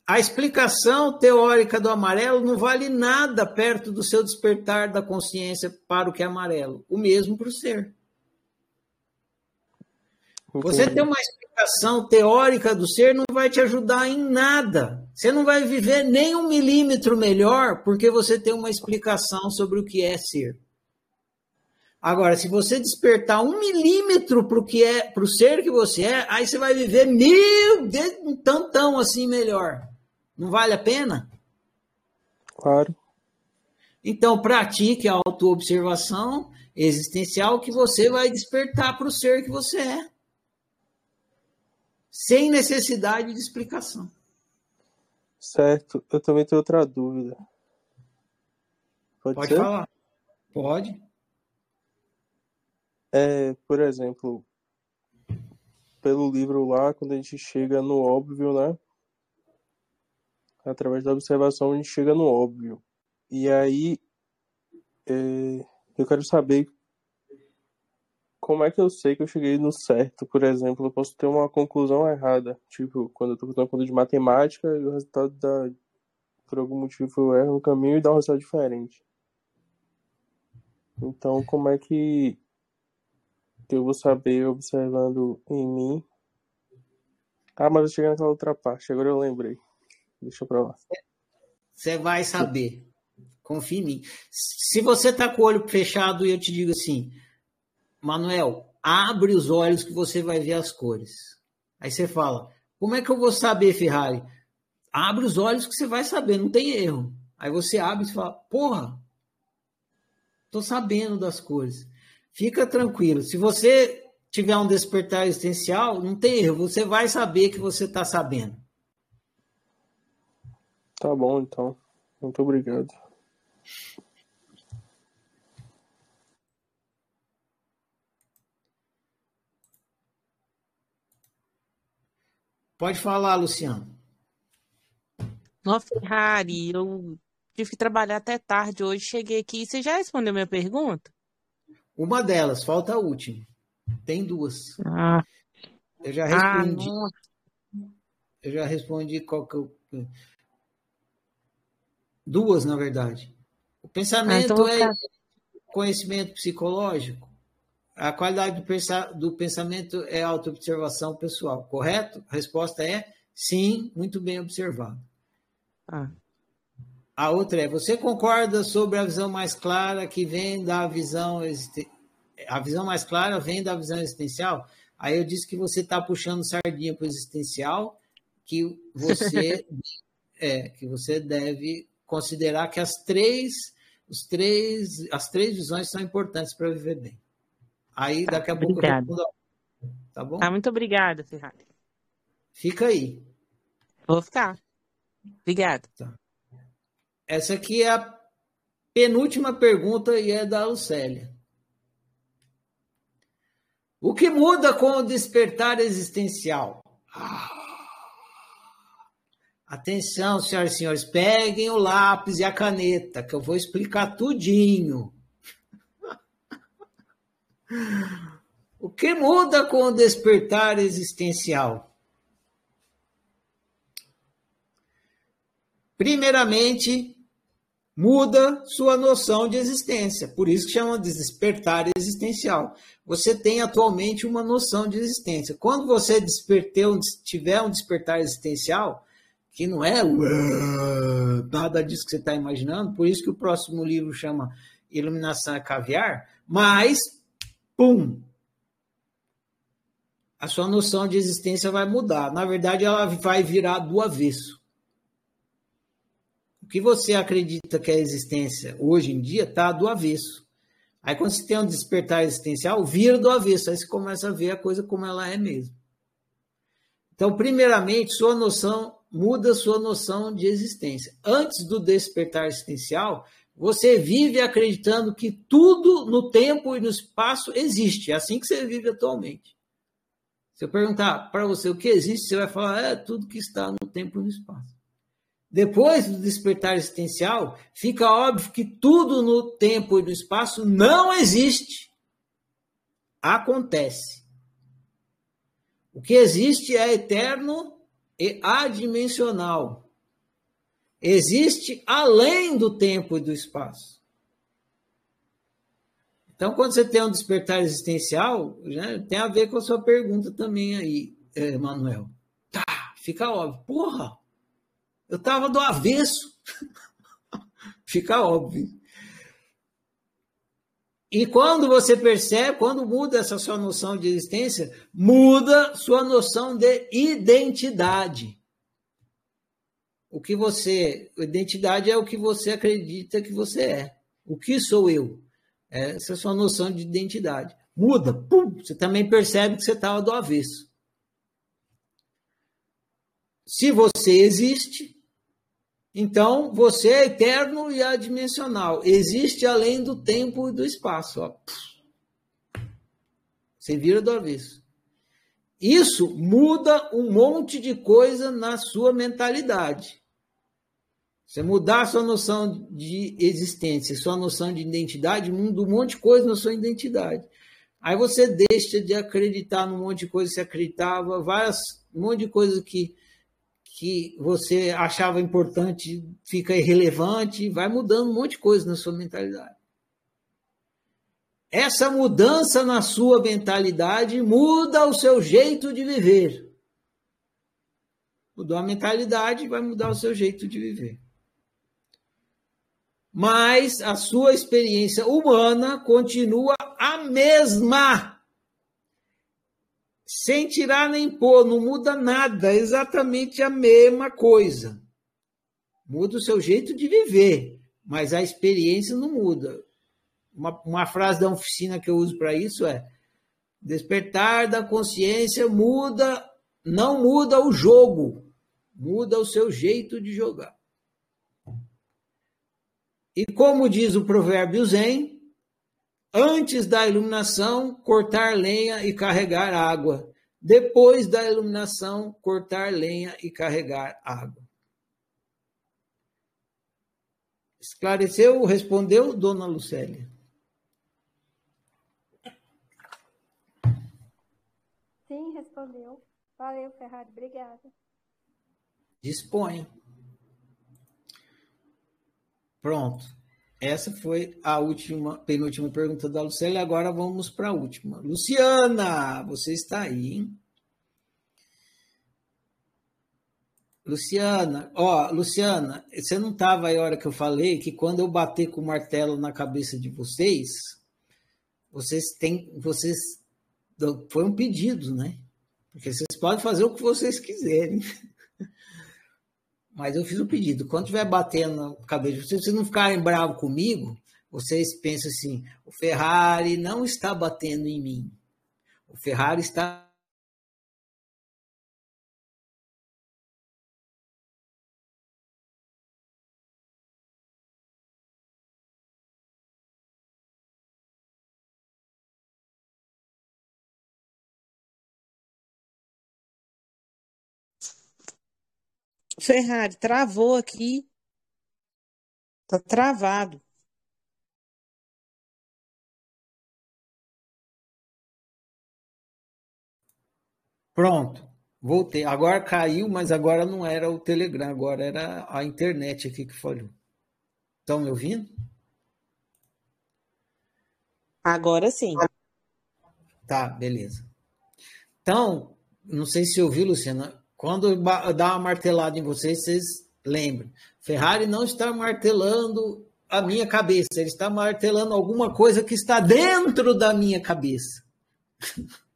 A: A explicação teórica do amarelo não vale nada perto do seu despertar da consciência para o que é amarelo. O mesmo para o ser. Você ter uma explicação teórica do ser não vai te ajudar em nada. Você não vai viver nem um milímetro melhor porque você tem uma explicação sobre o que é ser. Agora, se você despertar um milímetro para o que é, para o ser que você é, aí você vai viver mil, um tantão assim melhor. Não vale a pena?
F: Claro.
A: Então, pratique a autoobservação existencial que você vai despertar para o ser que você é sem necessidade de explicação.
F: Certo. Eu também tenho outra dúvida.
A: Pode, Pode falar. Pode.
F: É, por exemplo, pelo livro lá, quando a gente chega no óbvio, né? Através da observação, a gente chega no óbvio. E aí, é, eu quero saber como é que eu sei que eu cheguei no certo? Por exemplo, eu posso ter uma conclusão errada. Tipo, quando eu tô fazendo conta de matemática e o resultado dá, por algum motivo eu erro no caminho e dá um resultado diferente. Então, como é que eu vou saber observando em mim? Ah, mas eu cheguei naquela outra parte, agora eu lembrei. Deixa pra lá.
A: Você vai saber. Confie em mim. Se você tá com o olho fechado e eu te digo assim, Manuel, abre os olhos que você vai ver as cores. Aí você fala, como é que eu vou saber, Ferrari? Abre os olhos que você vai saber, não tem erro. Aí você abre e fala, porra, tô sabendo das cores. Fica tranquilo. Se você tiver um despertar existencial, não tem erro. Você vai saber que você está sabendo.
F: Tá bom, então. Muito obrigado.
A: Pode falar, Luciano.
G: Nossa, Ferrari, eu tive que trabalhar até tarde hoje. Cheguei aqui. Você já respondeu minha pergunta?
A: Uma delas, falta a última. Tem duas.
G: Ah.
A: Eu já respondi. Ah, eu já respondi qual que eu... Duas, na verdade. O pensamento ah, então é conhecimento psicológico. A qualidade do, pensamento é autoobservação pessoal, correto? A resposta é sim, muito bem observado.
G: Ah.
A: A outra é: você concorda sobre a visão mais clara que vem da visão a visão mais clara vem da visão existencial? Aí eu disse que você está puxando sardinha para o existencial, que você é que você deve considerar que as três os três as três visões são importantes para viver bem. Aí tá, daqui a pouco
G: eu respondo. Tá bom? Tá, muito obrigada, Ferrari.
A: Fica aí.
G: Vou ficar. Obrigada. Tá.
A: Essa aqui é a penúltima pergunta e é da Lucélia. O que muda com o despertar existencial? Ah. Atenção, senhoras e senhores, peguem o lápis e a caneta, que eu vou explicar tudinho. O que muda com o despertar existencial? Primeiramente, muda sua noção de existência. Por isso que chama de despertar existencial. Você tem atualmente uma noção de existência. Quando você tiver um despertar existencial, que não é nada disso que você está imaginando, por isso que o próximo livro chama Iluminação é Caviar, mas pum! a sua noção de existência vai mudar. Na verdade, ela vai virar do avesso. O que você acredita que é existência hoje em dia está do avesso. Aí, quando você tem um despertar existencial, vira do avesso. Aí você começa a ver a coisa como ela é mesmo. Então, primeiramente, sua noção muda sua noção de existência. Antes do despertar existencial, você vive acreditando que tudo no tempo e no espaço existe. É assim que você vive atualmente. Se eu perguntar para você o que existe, você vai falar, é tudo que está no tempo e no espaço. Depois do despertar existencial, fica óbvio que tudo no tempo e no espaço não existe. Acontece. O que existe é eterno e adimensional. Existe além do tempo e do espaço. Então, quando você tem um despertar existencial, né, tem a ver com a sua pergunta também aí, Emanuel. Tá, fica óbvio. Porra, eu estava do avesso. fica óbvio. E quando você percebe, quando muda essa sua noção de existência, muda sua noção de identidade. O que você. Identidade é o que você acredita que você é. O que sou eu? Essa é a sua noção de identidade. Muda, pum, você também percebe que você estava do avesso. Se você existe, então, você é eterno e adimensional. Existe além do tempo e do espaço. Ó. Você vira do avesso. Isso muda um monte de coisa na sua mentalidade. Você mudar a sua noção de existência, sua noção de identidade, muda um monte de coisa na sua identidade. Aí você deixa de acreditar num monte de coisa que você acreditava, várias, um monte de coisa que que você achava importante fica irrelevante, vai mudando um monte de coisa na sua mentalidade. Essa mudança na sua mentalidade muda o seu jeito de viver. Mudou a mentalidade, vai mudar o seu jeito de viver. Mas a sua experiência humana continua a mesma sem tirar nem pôr, não muda nada, exatamente a mesma coisa. Muda o seu jeito de viver, mas a experiência não muda. Uma, uma frase da oficina que eu uso para isso é: despertar da consciência muda, não muda o jogo, muda o seu jeito de jogar. E como diz o provérbio Zen, Antes da iluminação, cortar lenha e carregar água. Depois da iluminação, cortar lenha e carregar água. Esclareceu? Respondeu, dona Lucélia?
E: Sim, respondeu. Valeu, Ferrari. Obrigada.
A: Disponha. Pronto. Essa foi a última, penúltima pergunta da Lucélia. Agora vamos para a última. Luciana, você está aí, hein? Luciana, ó, Luciana, você não estava aí a hora que eu falei que quando eu bater com o martelo na cabeça de vocês, vocês têm, vocês foi um pedido, né? Porque vocês podem fazer o que vocês quiserem. Mas eu fiz o um pedido. Quando estiver batendo na cabeça, se vocês não ficarem bravos comigo, vocês pensam assim: o Ferrari não está batendo em mim. O Ferrari está
G: Ferrari, travou aqui. Tá travado.
A: Pronto, voltei. Agora caiu, mas agora não era o Telegram, agora era a internet aqui que falhou. Estão me ouvindo?
G: Agora sim.
A: Tá, beleza. Então, não sei se ouviu, Luciana. Quando dá uma martelada em vocês, vocês lembram. Ferrari não está martelando a minha cabeça, ele está martelando alguma coisa que está dentro da minha cabeça.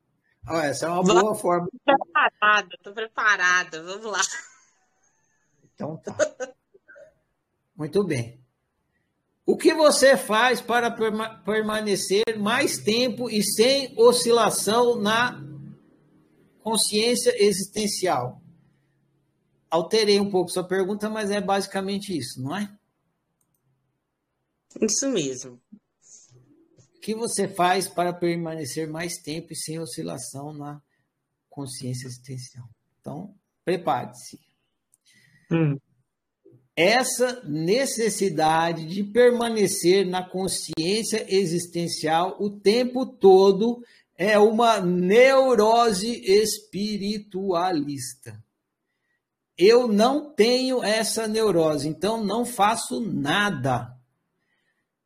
A: Ah, essa é uma boa forma.
G: Estou preparada, estou preparada. Vamos lá.
A: Então tá. Muito bem. O que você faz para permanecer mais tempo e sem oscilação na consciência existencial? Alterei um pouco sua pergunta, mas é basicamente isso, não é?
G: Isso mesmo.
A: O que você faz para permanecer mais tempo e sem oscilação na consciência existencial? Então, prepare-se. Hum. Essa necessidade de permanecer na consciência existencial o tempo todo é uma neurose espiritualista. Eu não tenho essa neurose, então não faço nada.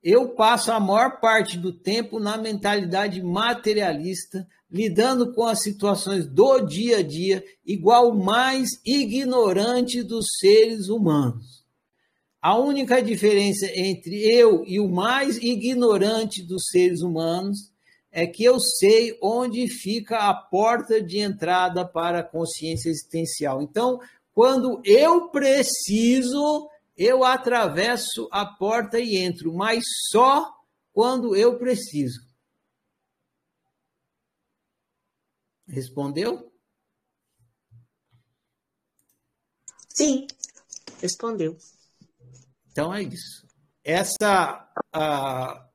A: Eu passo a maior parte do tempo na mentalidade materialista, lidando com as situações do dia a dia, igual o mais ignorante dos seres humanos. A única diferença entre eu e o mais ignorante dos seres humanos é que eu sei onde fica a porta de entrada para a consciência existencial. Então, quando eu preciso, eu atravesso a porta e entro, mas só quando eu preciso. Respondeu?
G: Sim, respondeu.
A: Então é isso. Essa a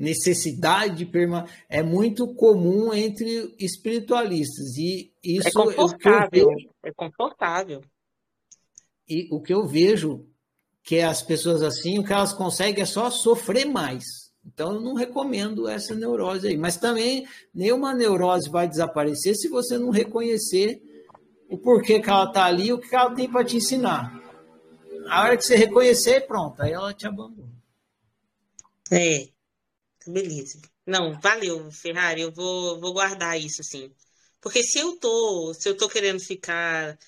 A: necessidade de permanência é muito comum entre espiritualistas e isso
G: é confortável. É, é confortável.
A: E o que eu vejo que é as pessoas assim, o que elas conseguem é só sofrer mais. Então, eu não recomendo essa neurose aí. Mas também, nenhuma neurose vai desaparecer se você não reconhecer o porquê que ela está ali e o que ela tem para te ensinar. A hora que você reconhecer, pronto, aí ela te abandona.
G: É, beleza. Não, valeu, Ferrari, eu vou, vou guardar isso, assim. Porque se eu tô, se eu tô querendo ficar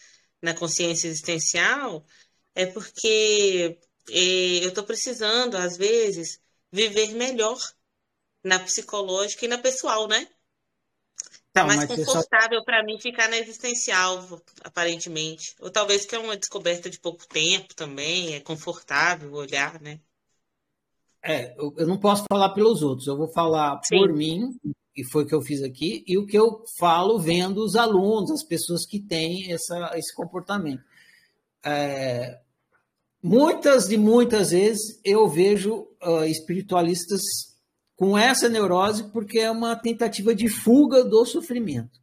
G: na consciência existencial, é porque é, eu tô precisando, às vezes, viver melhor na psicológica e na pessoal, né? Tá mais confortável só... para mim ficar na existencial, aparentemente. Ou talvez que é uma descoberta de pouco tempo também, é confortável olhar, né?
A: É, eu não posso falar pelos outros, eu vou falar Sim. por mim, e foi o que eu fiz aqui, e o que eu falo vendo os alunos, as pessoas que têm essa, esse comportamento. É, muitas e muitas vezes eu vejo uh, espiritualistas com essa neurose porque é uma tentativa de fuga do sofrimento.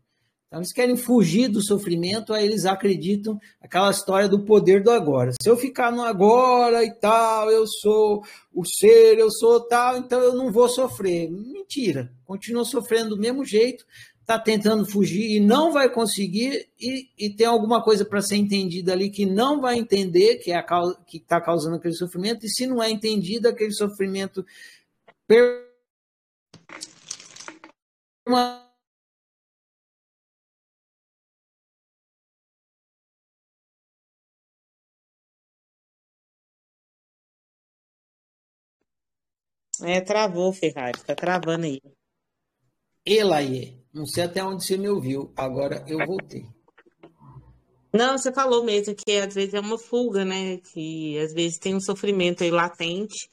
A: Então, eles querem fugir do sofrimento, aí eles acreditam aquela história do poder do agora. Se eu ficar no agora e tal, eu sou o ser, eu sou tal, então eu não vou sofrer. Mentira, continua sofrendo do mesmo jeito, está tentando fugir e não vai conseguir, e, e tem alguma coisa para ser entendida ali que não vai entender, que é que está causando aquele sofrimento, e se não é entendido, aquele sofrimento per
G: É, travou, Ferrari, tá travando aí.
A: Elaie, não sei até onde você me ouviu, agora eu voltei.
G: Não, você falou mesmo que às vezes é uma fuga, né? Que às vezes tem um sofrimento aí latente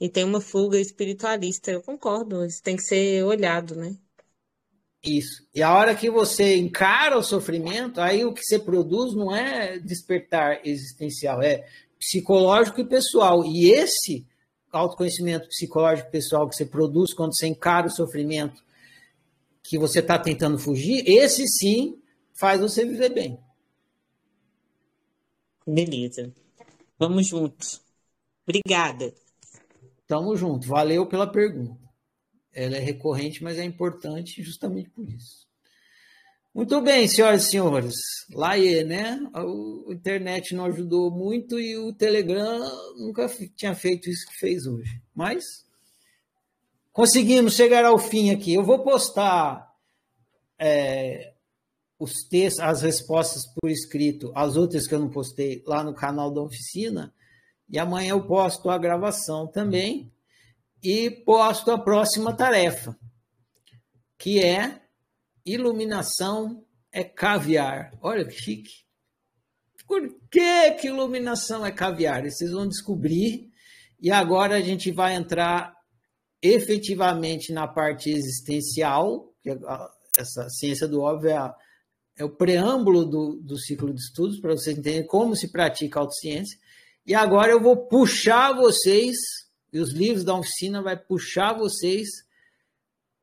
G: e tem uma fuga espiritualista. Eu concordo, isso tem que ser olhado, né?
A: Isso. E a hora que você encara o sofrimento, aí o que você produz não é despertar existencial, é psicológico e pessoal. E esse autoconhecimento psicológico pessoal que você produz quando você encara o sofrimento que você está tentando fugir, esse sim faz você viver bem.
G: Beleza. Vamos juntos. Obrigada.
A: Tamo junto. Valeu pela pergunta. Ela é recorrente, mas é importante justamente por isso. Muito bem, senhoras e senhores. Lá é, né? A internet não ajudou muito e o Telegram nunca tinha feito isso que fez hoje. Mas conseguimos chegar ao fim aqui. Eu vou postar é, os textos, as respostas por escrito, as outras que eu não postei lá no canal da oficina. E amanhã eu posto a gravação também e posto a próxima tarefa, que é iluminação é caviar. Olha que chique. Por que, que iluminação é caviar? Vocês vão descobrir. E agora a gente vai entrar efetivamente na parte existencial, que é essa ciência do óbvio é, a, é o preâmbulo do, do ciclo de estudos, para vocês entenderem como se pratica a autociência. E agora eu vou puxar vocês, e os livros da oficina vai puxar vocês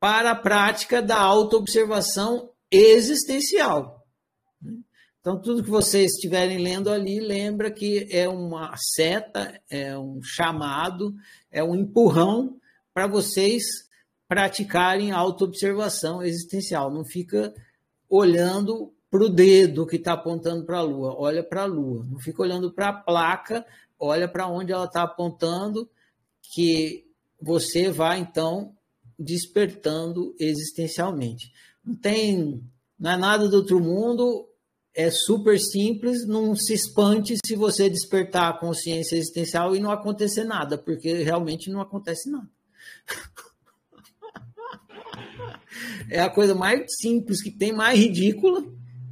A: para a prática da autoobservação existencial. Então, tudo que vocês estiverem lendo ali, lembra que é uma seta, é um chamado, é um empurrão para vocês praticarem autoobservação existencial. Não fica olhando para o dedo que está apontando para a Lua, olha para a Lua. Não fica olhando para a placa, olha para onde ela está apontando, que você vai, então, despertando existencialmente. Não tem, não é nada do outro mundo, é super simples, não se espante se você despertar a consciência existencial e não acontecer nada, porque realmente não acontece nada. É a coisa mais simples que tem, mais ridícula,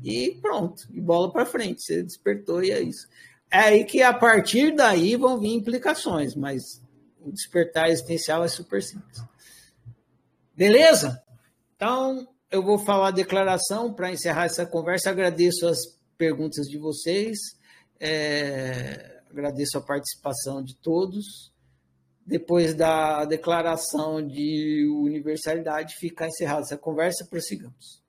A: e pronto, e bola para frente. Você despertou e é isso. É aí que a partir daí vão vir implicações, mas o despertar existencial é super simples. Beleza? Então, eu vou falar a declaração para encerrar essa conversa. Agradeço as perguntas de vocês, é, agradeço a participação de todos. Depois da declaração de universalidade, fica encerrada essa conversa, prossigamos.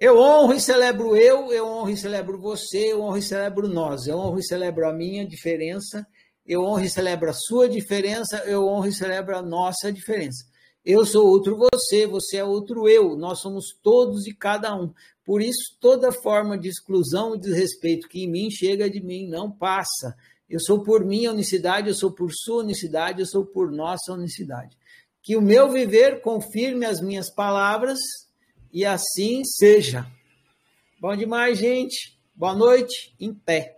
A: Eu honro e celebro eu, eu honro e celebro você, eu honro e celebro nós, eu honro e celebro a minha diferença, eu honro e celebro a sua diferença, eu honro e celebro a nossa diferença. Eu sou outro você, você é outro eu, nós somos todos e cada um. Por isso, toda forma de exclusão e desrespeito que em mim chega de mim não passa. Eu sou por minha unicidade, eu sou por sua unicidade, eu sou por nossa unicidade. Que o meu viver confirme as minhas palavras e assim seja. Bom demais, gente. Boa noite, em pé.